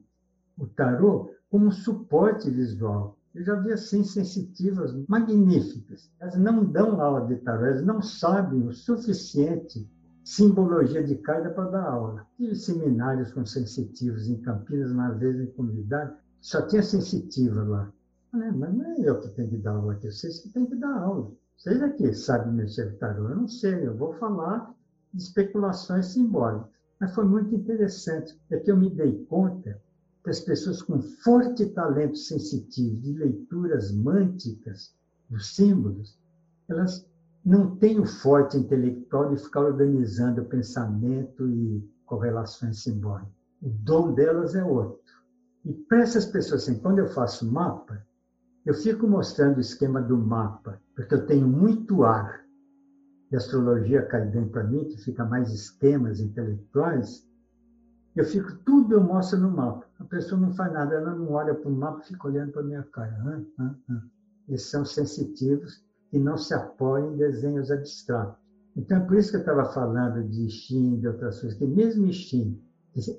o tarô como suporte visual. Eu já vi assim sensitivas magníficas. Elas não dão aula de tarô, elas não sabem o suficiente simbologia de carta para dar aula. Tive seminários com sensitivos em Campinas, uma vez em comunidade, só tinha sensitiva lá. Falei, mas não é eu que tenho que dar aula aqui, vocês que têm que dar aula. Vocês aqui sabem mexer com tarô, eu não sei, eu vou falar de especulações simbólicas. Mas foi muito interessante, é que eu me dei conta que as pessoas com forte talento sensitivo de leituras mânticas dos símbolos, elas não têm o forte intelectual de ficar organizando o pensamento e correlações simbólicas. O dom delas é outro. E para essas pessoas, assim, quando eu faço mapa, eu fico mostrando o esquema do mapa, porque eu tenho muito ar. E a astrologia cai bem para mim, que fica mais esquemas intelectuais, eu fico, tudo eu mostro no mapa. A pessoa não faz nada, ela não olha para o mapa, fica olhando para a minha cara. Ah, ah, ah. Eles são sensitivos e não se apoiam em desenhos abstratos. Então, é por isso que eu estava falando de Xin, de outras coisas, que mesmo Xin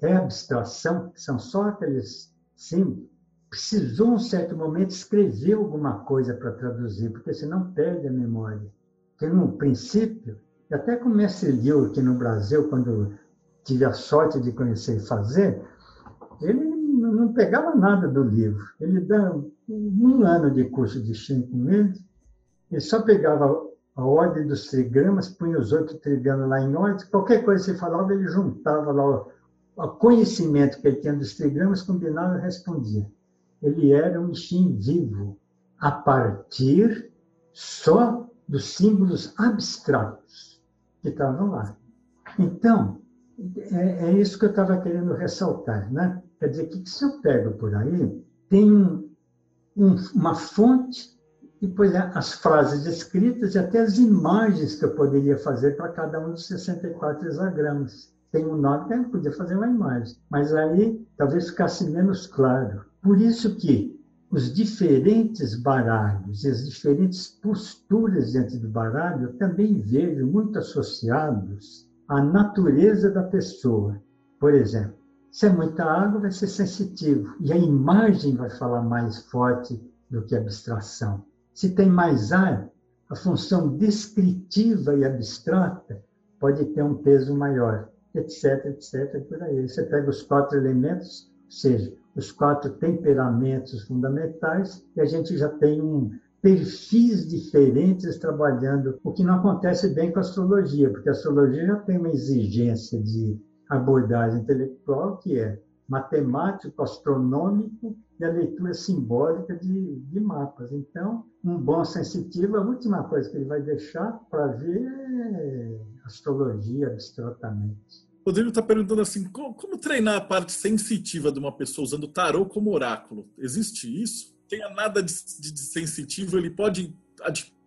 é abstração, são só aqueles símbolos, precisou, um certo momento, escrever alguma coisa para traduzir, porque senão perde a memória. Porque, no princípio, até como mestre Liu aqui no Brasil, quando tive a sorte de conhecer e fazer, ele não pegava nada do livro. Ele dá um ano de curso de Shin com ele, só pegava a ordem dos trigramas, punha os oito trigramas lá em ordem, qualquer coisa que você falava, ele juntava lá o, conhecimento que ele tinha dos trigramas, combinava e respondia. Ele era um Shin vivo, a partir só dos símbolos abstratos que estavam lá. Então, é, é isso que eu estava querendo ressaltar. Né? Quer dizer, que, que se eu pego por aí, tem um, uma fonte, e depois as frases escritas e até as imagens que eu poderia fazer para cada um dos 64 hexagramas. Tem um nome eu podia fazer uma imagem, mas aí talvez ficasse menos claro. Por isso que os diferentes baralhos e as diferentes posturas diante do baralho eu também vejo muito associados à natureza da pessoa. Por exemplo, se é muita água, vai ser sensitivo. E a imagem vai falar mais forte do que a abstração. Se tem mais ar, a função descritiva e abstrata pode ter um peso maior, etc, etc, por aí. Você pega os quatro elementos, ou seja, os quatro temperamentos fundamentais, e a gente já tem um perfis diferentes trabalhando, o que não acontece bem com a astrologia, porque a astrologia já tem uma exigência de abordagem intelectual, que é matemático, astronômico e a leitura simbólica de, de mapas. Então, um bom sensitivo, a última coisa que ele vai deixar para ver é astrologia abstratamente. Rodrigo está perguntando assim: como, como, treinar a parte sensitiva de uma pessoa usando tarô como oráculo? Existe isso? Tenha nada de, de, de sensitivo, ele pode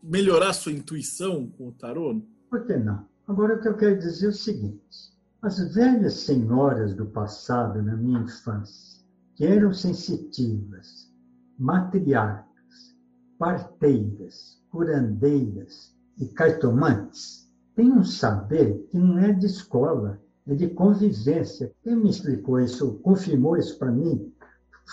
melhorar sua intuição com o tarô? Por que não? Agora, o que eu quero dizer é o seguinte: as velhas senhoras do passado, na minha infância, que eram sensitivas, matriarcas, parteiras, curandeiras e cartomantes, têm um saber que não é de escola, é de convivência. Quem me explicou isso, confirmou isso para mim,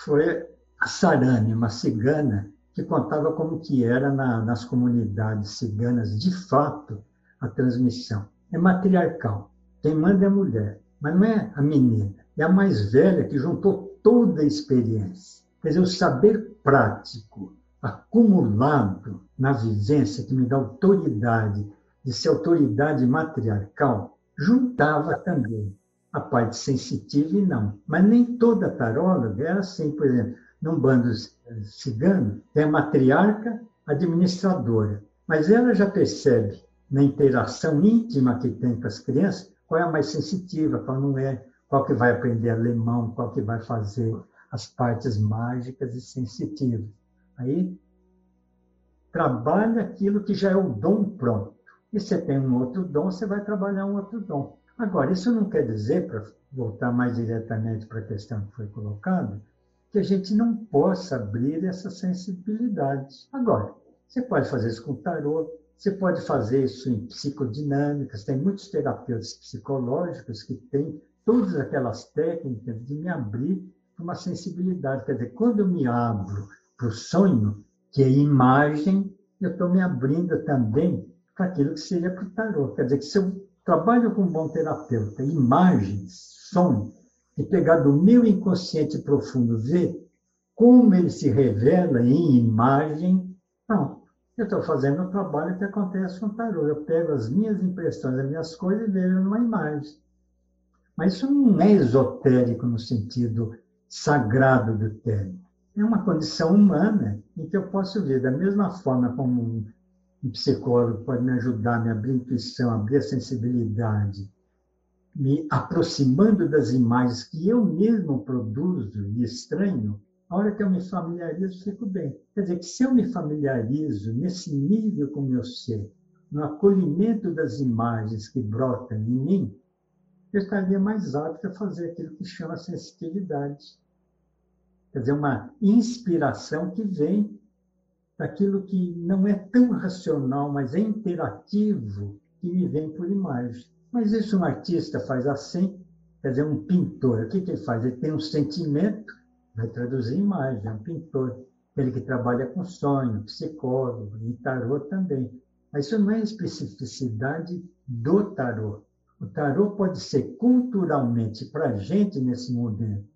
foi a Sarane, uma cigana, que contava como que era na, nas comunidades ciganas, de fato, a transmissão. É matriarcal. Quem manda é a mulher, mas não é a menina, é a mais velha que juntou toda a experiência. Quer dizer, o saber prático acumulado na vivência que me dá autoridade de ser autoridade matriarcal, juntava também a parte sensitiva e não. Mas nem toda taróloga é assim, por exemplo, num bando cigano, tem a matriarca administradora, mas ela já percebe na interação íntima que tem com as crianças qual é a mais sensitiva, qual não é, qual que vai aprender alemão, qual que vai fazer as partes mágicas e sensitivas. Aí trabalha aquilo que já é o dom pronto. E você tem um outro dom, você vai trabalhar um outro dom. Agora, isso não quer dizer, para voltar mais diretamente para a questão que foi colocada, que a gente não possa abrir essa sensibilidade. Agora, você pode fazer isso com tarô, você pode fazer isso em psicodinâmicas, tem muitos terapeutas psicológicos que têm todas aquelas técnicas de me abrir para uma sensibilidade. Quer dizer, quando eu me abro para o sonho, que é imagem, eu estou me abrindo também para aquilo que seria para o tarô. Quer dizer, que se eu trabalho com um bom terapeuta, imagens, sonho, e pegar do meu inconsciente profundo, ver como ele se revela em imagem, não, eu estou fazendo o trabalho que acontece com o tarô. Eu pego as minhas impressões, as minhas coisas e vejo numa imagem. Mas isso não é esotérico no sentido sagrado do termo. É uma condição humana em que eu posso ver, da mesma forma como um psicólogo pode me ajudar, me abrir a intuição, abrir a sensibilidade, me aproximando das imagens que eu mesmo produzo e estranho, a hora que eu me familiarizo, fico bem. Quer dizer, que se eu me familiarizo nesse nível com o meu ser, no acolhimento das imagens que brotam em mim, eu estaria mais apto a fazer aquilo que chama sensitividade. Quer dizer, uma inspiração que vem daquilo que não é tão racional, mas é interativo, que me vem por imagem. Mas isso um artista faz assim, quer dizer, um pintor, o que, que ele faz? Ele tem um sentimento, vai traduzir imagem, é um pintor. Ele que trabalha com sonho, psicólogo, e tarô também. Mas isso não é especificidade do tarô. O tarô pode ser culturalmente para a gente nesse momento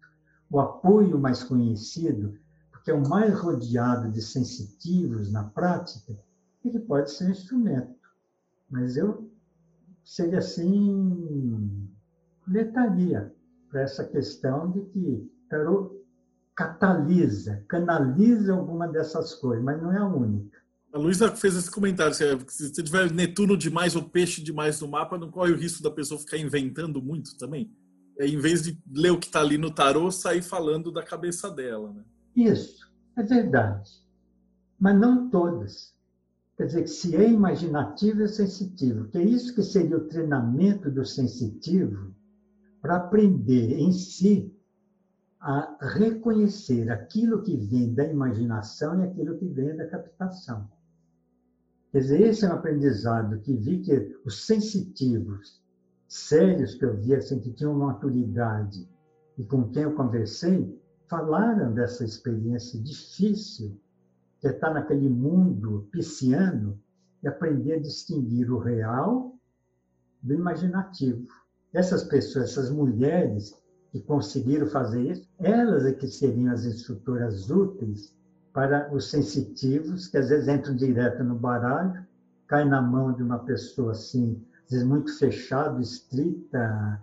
o apoio mais conhecido, porque é o mais rodeado de sensitivos na prática, ele pode ser um instrumento. Mas eu seria assim, letaria para essa questão de que tarô catalisa, canaliza alguma dessas coisas, mas não é a única. A Luísa fez esse comentário: se você tiver Netuno demais ou peixe demais no mapa, não corre o risco da pessoa ficar inventando muito também? É, em vez de ler o que está ali no tarô, sair falando da cabeça dela. Né? Isso, é verdade. Mas não todas. Quer dizer, que se é imaginativo e sensitivo, que é isso que seria o treinamento do sensitivo para aprender em si a reconhecer aquilo que vem da imaginação e aquilo que vem da captação. Quer dizer, esse é um aprendizado que vi que os sensitivos, sérios que eu vi, assim, que tinham maturidade e com quem eu conversei, falaram dessa experiência difícil, que estar naquele mundo pisciano e aprender a distinguir o real do imaginativo. Essas pessoas, essas mulheres que conseguiram fazer isso, elas é que seriam as instrutoras úteis para os sensitivos, que às vezes entram direto no baralho, caem na mão de uma pessoa assim, às vezes muito fechada, estrita,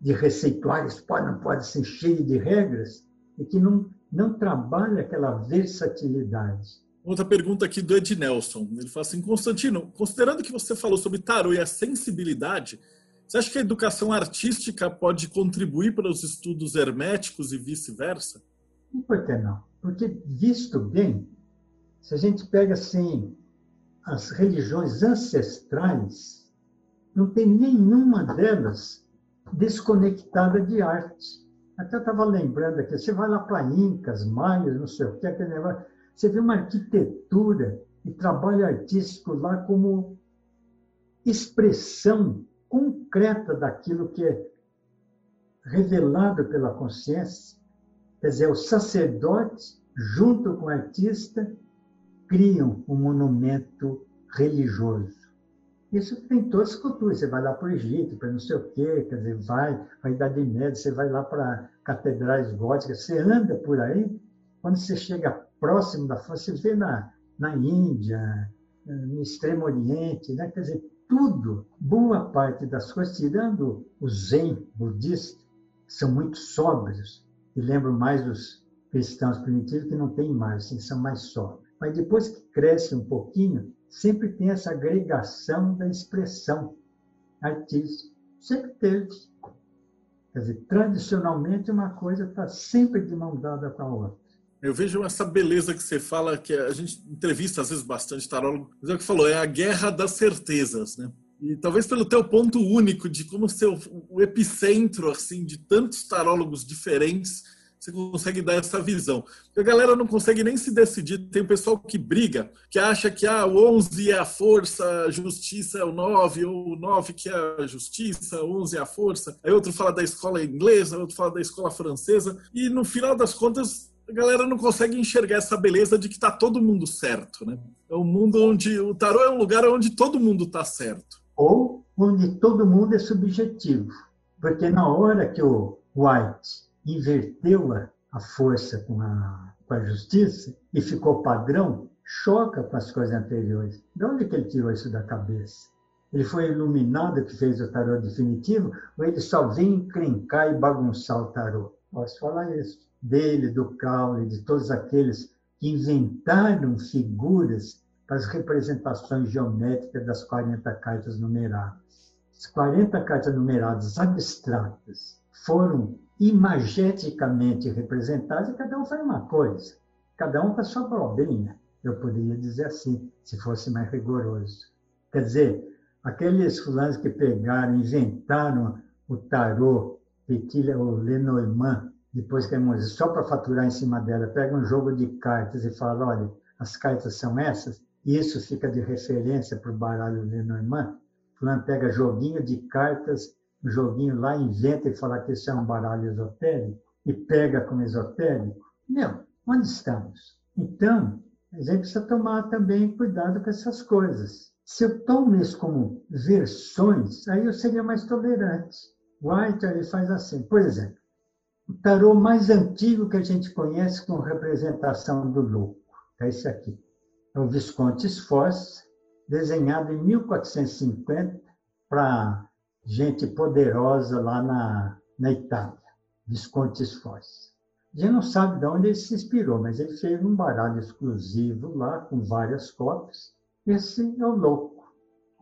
de receituários, pode, não pode ser cheio de regras, e que não, não trabalha aquela versatilidade. Outra pergunta aqui do Ed Nelson. Ele fala assim, Constantino, considerando que você falou sobre tarô e a sensibilidade, você acha que a educação artística pode contribuir para os estudos herméticos e vice-versa? Por que não? Porque, visto bem, se a gente pega assim as religiões ancestrais, não tem nenhuma delas desconectada de arte. Até estava lembrando aqui, você vai lá para Incas, Maias, não sei o que, aquele negócio, você vê uma arquitetura e trabalho artístico lá como expressão concreta daquilo que é revelado pela consciência Quer dizer, o sacerdote, junto com o artista, criam um monumento religioso. Isso tem todas as culturas. Você vai lá para o Egito, para não sei o quê, quer dizer, vai para a Idade Média, você vai lá para catedrais góticas, você anda por aí, quando você chega próximo da fonte, você vê na, na Índia, no Extremo Oriente, né? quer dizer, tudo, boa parte das coisas, tirando o Zen budista, são muito sóbrios, e lembro mais dos cristãos primitivos que não tem mais, assim, são mais sóbrios. Mas depois que cresce um pouquinho, sempre tem essa agregação da expressão artística. Sempre teve. Quer dizer, tradicionalmente uma coisa está sempre de mão dada com a outra. Eu vejo essa beleza que você fala, que a gente entrevista às vezes bastante tarólogo, mas é o que falou, é a guerra das certezas, né? E talvez pelo teu ponto único de como ser o, epicentro assim de tantos tarólogos diferentes, você consegue dar essa visão. A galera não consegue nem se decidir. Tem o pessoal que briga, que acha que ah, o 11 é a força, a justiça é o 9, ou o 9 que é a justiça, o 11 é a força. Aí outro fala da escola inglesa, outro fala da escola francesa. E no final das contas, a galera não consegue enxergar essa beleza de que está todo mundo certo, né? É um mundo onde o tarô é um lugar onde todo mundo está certo ou onde todo mundo é subjetivo. Porque na hora que o White inverteu a força com a, com a justiça e ficou padrão, choca com as coisas anteriores. De onde que ele tirou isso da cabeça? Ele foi iluminado que fez o tarô definitivo ou ele só vem encrencar e bagunçar o tarô? Posso falar isso. Dele, do Crowley, de todos aqueles que inventaram figuras para as representações geométricas das 40 cartas numeradas. As 40 cartas numeradas abstratas foram imageticamente representadas e cada um faz uma coisa, cada um com a sua probinha, eu poderia dizer assim, se fosse mais rigoroso. Quer dizer, aqueles fulanos que pegaram, inventaram o tarô, Petilha ou Lenormand, depois que é só para faturar em cima dela, pega um jogo de cartas e fala, olha, as cartas são essas, isso fica de referência para o baralho Lenormand. Fulano pega joguinho de cartas, joguinho lá, inventa e fala que isso é um baralho esotérico, e pega como esotérico. Não, onde estamos? Então, a gente precisa tomar também cuidado com essas coisas. Se eu tomo isso como versões, aí eu seria mais tolerante. White ele faz assim, por exemplo, o tarô mais antigo que a gente conhece com representação do louco é esse aqui. É o Visconde Sforza, desenhado em 1450 para gente poderosa lá na, na Itália, Visconde Sforza. A gente não sabe de onde ele se inspirou, mas ele fez um baralho exclusivo lá, com várias cópias. Esse é o louco.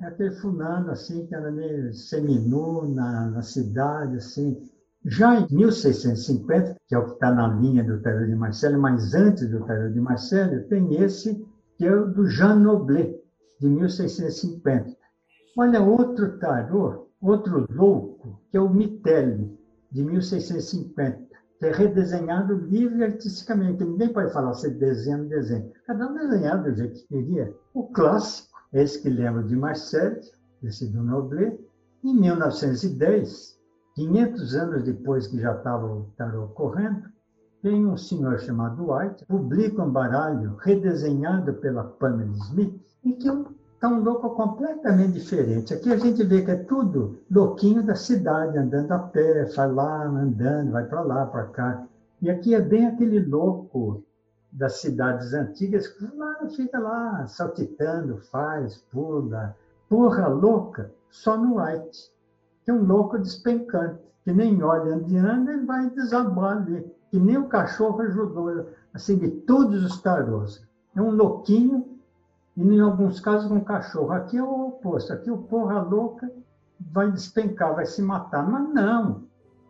É aquele fulano, assim, que era meio seminu na, na cidade, assim. Já em 1650, que é o que está na linha do tarô de Marcelo, mas antes do tarô de Marcelo, tem esse que é o do Jean Noblet, de 1650. Olha outro tarô, outro louco, que é o Mitelli, de 1650 que é redesenhado livre artisticamente. Ninguém pode falar se desenha ou desenho. Cada um desenhado do jeito que queria. O clássico, esse que lembra de Marcel, esse do Noblet, em 1910, 500 anos depois que já estava o tarot correndo, tem um senhor chamado White, publica um baralho redesenhado pela Pamela Smith, e que é um está um louco completamente diferente. Aqui a gente vê que é tudo louquinho da cidade, andando a pé, vai lá, andando, vai para lá, para cá. E aqui é bem aquele louco das cidades antigas que lá, fica lá, saltitando, faz, pula. Porra louca, só no White. Que é um louco despencante, que nem olha andando, ele vai desabar ali. Que nem o cachorro ajudou, assim, de todos os tarôs. É um louquinho e em alguns casos com cachorro. Aqui é o oposto, aqui o porra louca vai despencar, vai se matar. Mas não,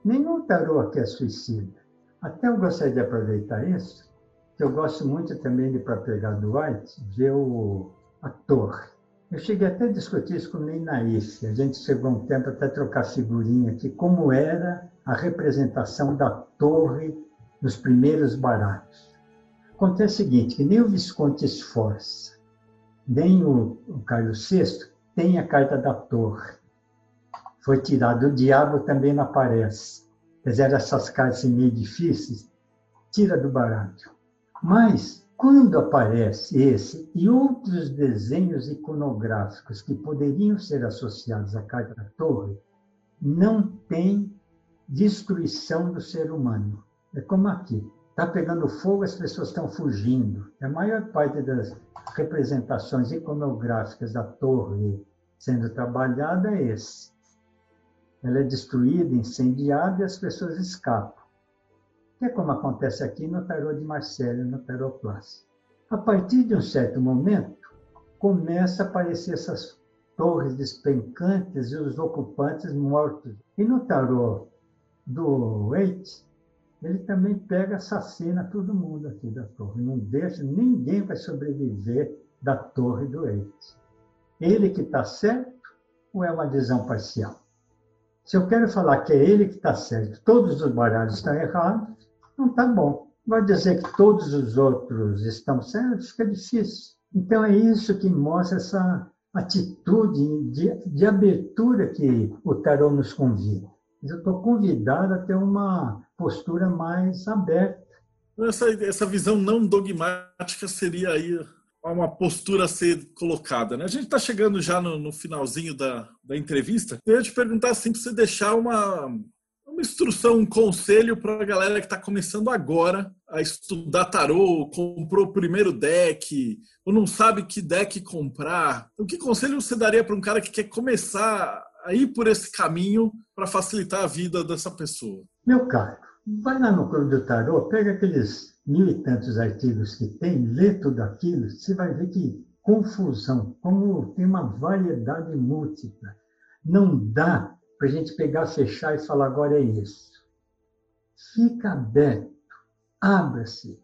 nenhum tarô aqui é suicida. Até eu gostaria de aproveitar isso, que eu gosto muito também de, para pegar do White, ver o, a torre. Eu cheguei até a discutir isso com o Ney Naif. A gente chegou um tempo até trocar figurinha aqui, como era a representação da torre nos primeiros baralhos. Acontece o seguinte, que nem o Visconde Esforça, nem o, Carlos VI tem a carta da torre. Foi tirado. O diabo também não aparece. Apesar essas cartas meio difíceis, tira do baralho. Mas, quando aparece esse e outros desenhos iconográficos que poderiam ser associados à carta da torre, não tem destruição do ser humano. É como aqui está pegando fogo, as pessoas estão fugindo. A maior parte das representações iconográficas da torre sendo trabalhada é esse. Ela é destruída, incendiada e as pessoas escapam. Que é como acontece aqui no tarô de Marcelo, no tarô clássico. A partir de um certo momento, começa a aparecer essas torres despencantes e os ocupantes mortos. E no tarô do Waite, ele também pega, assassina todo mundo aqui da torre. Não deixa, ninguém vai sobreviver da torre do Eites. Ele que está certo ou é uma visão parcial? Se eu quero falar que é ele que está certo, todos os baralhos estão errados, não está bom. Vai dizer que todos os outros estão certos, fica difícil. Então é isso que mostra essa atitude de, de abertura que o tarô nos convida. Eu estou convidado a ter uma postura mais aberta. Essa, essa visão não dogmática seria aí uma postura a ser colocada. Né? A gente está chegando já no, no, finalzinho da, da entrevista. Eu ia te perguntar assim, para você deixar uma, uma instrução, um conselho para a galera que está começando agora a estudar tarô, comprou o primeiro deck, ou não sabe que deck comprar. O que conselho você daria para um cara que quer começar a ir por esse caminho para facilitar a vida dessa pessoa? Meu caro, Vai lá no Clube do Tarô, pega aqueles mil e tantos artigos que tem, lê tudo aquilo, você vai ver que confusão, como tem uma variedade múltipla. Não dá para a gente pegar, fechar e falar agora é isso. Fica aberto, abra-se.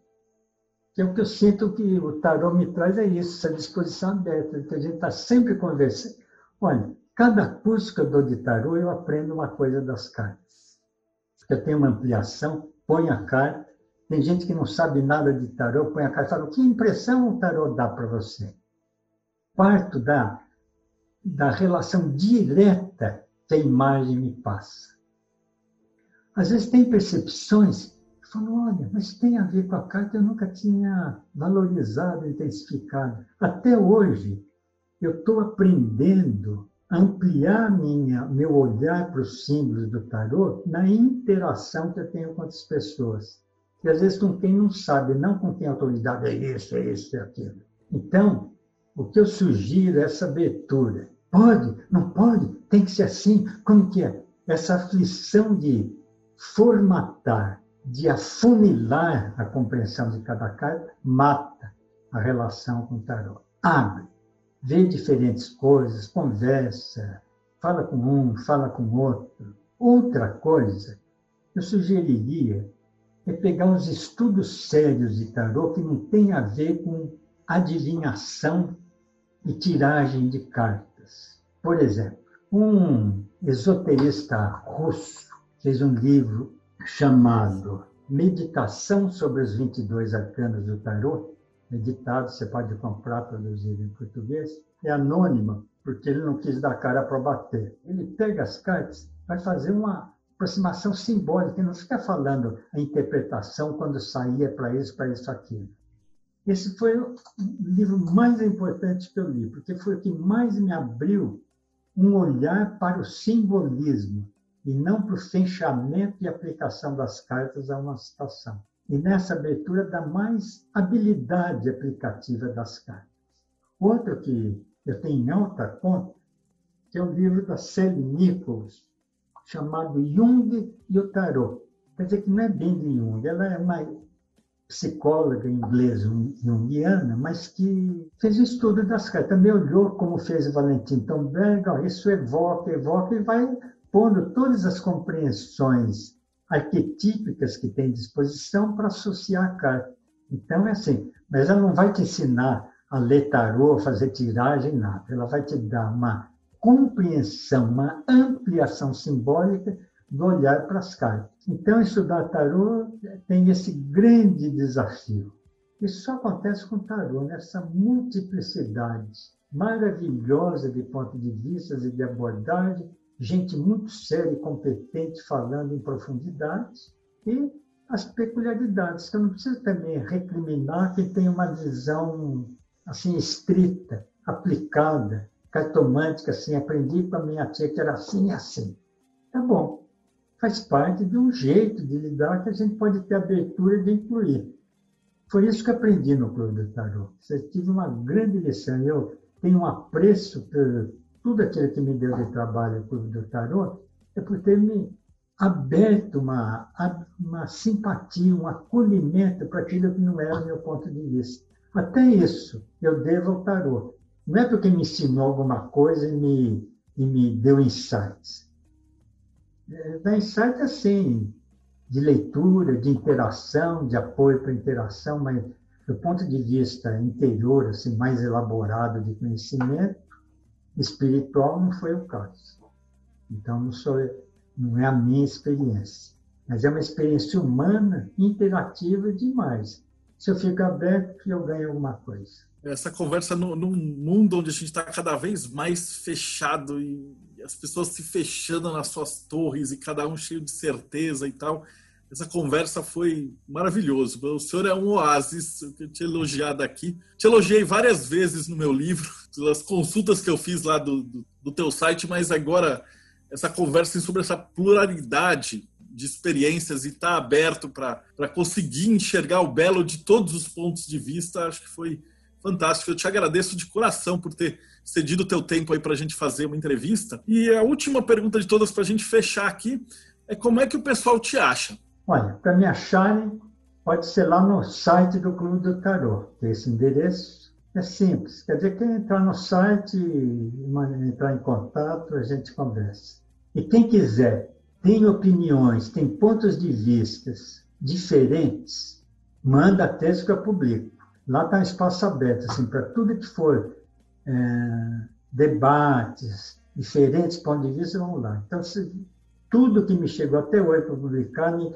Que é o que eu sinto que o tarô me traz é isso, essa disposição aberta, que a gente está sempre conversando. Olha, cada curso que eu dou de tarô, eu aprendo uma coisa das cartas eu tenho uma ampliação, põe a carta. Tem gente que não sabe nada de tarô, põe a carta e fala: que impressão o tarô dá para você? Parto da, da relação direta que a imagem me passa. Às vezes tem percepções falou, olha, mas tem a ver com a carta, eu nunca tinha valorizado, intensificado. Até hoje, eu estou aprendendo ampliar minha, meu olhar para os símbolos do tarô na interação que eu tenho com as pessoas. E às vezes com quem não sabe, não com quem a autoridade é isso, é isso, é aquilo. Então, o que eu sugiro é essa abertura. Pode? Não pode? Tem que ser assim? Como que é? Essa aflição de formatar, de afunilar a compreensão de cada carta, mata a relação com o tarô. Abre, vê diferentes coisas, conversa, fala com um, fala com outro. Outra coisa, eu sugeriria é pegar uns estudos sérios de tarô que não tem a ver com adivinhação e tiragem de cartas. Por exemplo, um esoterista russo fez um livro chamado Meditação sobre os 22 Arcanos do Tarô. Meditado, você pode comprar, traduzido em português. É anônimo, porque ele não quis dar cara para bater. Ele pega as cartas, vai fazer uma aproximação simbólica, não fica falando a interpretação quando saía para isso, para isso, aquilo. Esse foi o livro mais importante que eu li, porque foi o que mais me abriu um olhar para o simbolismo e não para o fechamento e aplicação das cartas a uma situação. E nessa abertura dá mais habilidade aplicativa das cartas. Outro que eu tenho em alta conta, que é o livro da Sally Nichols, chamado Jung e o Tarot. Quer dizer que não é bem de Jung, ela é uma psicóloga inglesa junguiana, mas que fez estudo das cartas. Também olhou como fez o Valentim Tomberg, isso evoca, evoca, e vai pondo todas as compreensões arquetípicas que tem disposição para associar a carta. Então, é assim, mas ela não vai te ensinar a ler tarô, fazer tiragem, nada. Ela vai te dar uma compreensão, uma ampliação simbólica do olhar para as cartas. Então, estudar tarô tem esse grande desafio. Isso só acontece com tarô, nessa multiplicidade maravilhosa de pontos de vista e de abordagem, gente muito séria e competente falando em profundidade, e as peculiaridades, que eu não preciso também recriminar quem tem uma visão assim estrita, aplicada, cartomântica, assim, aprendi com a minha tia que era assim e assim. Tá bom, faz parte de um jeito de lidar que a gente pode ter abertura de incluir. Foi isso que aprendi no Clube do Tarot. Você tive uma grande lição. Eu tenho um apreço por tudo aquilo que me deu de trabalho no Clube do Tarot, é por ter me aberto uma, uma simpatia, um acolhimento para aquilo que não era o meu ponto de vista. Até isso eu devo ao tarot. Não é porque me ensinou alguma coisa e me, e me deu insights. É, dá insight assim, de leitura, de interação, de apoio para interação, mas do ponto de vista interior, assim, mais elaborado de conhecimento, espiritual não foi o caso. Então, não, sou, não é a minha experiência. Mas é uma experiência humana, interativa demais. Se eu fico aberto, eu ganho alguma coisa essa conversa no, num mundo onde a gente está cada vez mais fechado e as pessoas se fechando nas suas torres e cada um cheio de certeza e tal. Essa conversa foi maravilhoso. O senhor é um oásis, eu te elogiado aqui. Te elogiei várias vezes no meu livro, pelas consultas que eu fiz lá do, do, do teu site, mas agora essa conversa sobre essa pluralidade de experiências e estar tá aberto para conseguir enxergar o belo de todos os pontos de vista, acho que foi Fantástico. Eu te agradeço de coração por ter cedido o teu tempo aí para a gente fazer uma entrevista. E a última pergunta de todas para a gente fechar aqui é como é que o pessoal te acha? Olha, para me acharem, pode ser lá no site do Clube do Tarot. Esse endereço é simples. Quer dizer, quem entrar no site, entrar em contato, a gente conversa. E quem quiser, tem opiniões, tem pontos de vistas diferentes, manda texto que eu publico. Lá está espaço aberto, assim, para tudo que for é, debates, diferentes pontos de vista, vamos lá. Então, se, tudo que me chegou até hoje para publicar, me,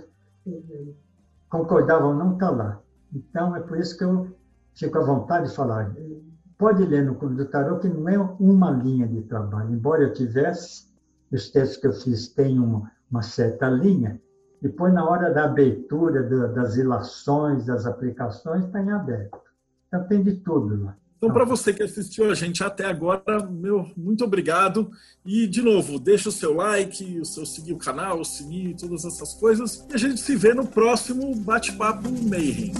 concordava ou não, está lá. Então, é por isso que eu fico à vontade de falar. Pode ler no Clube do Tarot, que não é uma linha de trabalho. Embora eu tivesse, os textos que eu fiz têm uma, uma certa linha, Depois, na hora da abertura das ilações, das aplicações, está em aberto. Então, tem de tudo lá. Então, para você que assistiu a gente até agora, meu muito obrigado. E, de novo, deixa o seu like, o seu seguir o canal, o sininho todas essas coisas. E a gente se vê no próximo Bate-Papo Mayhem.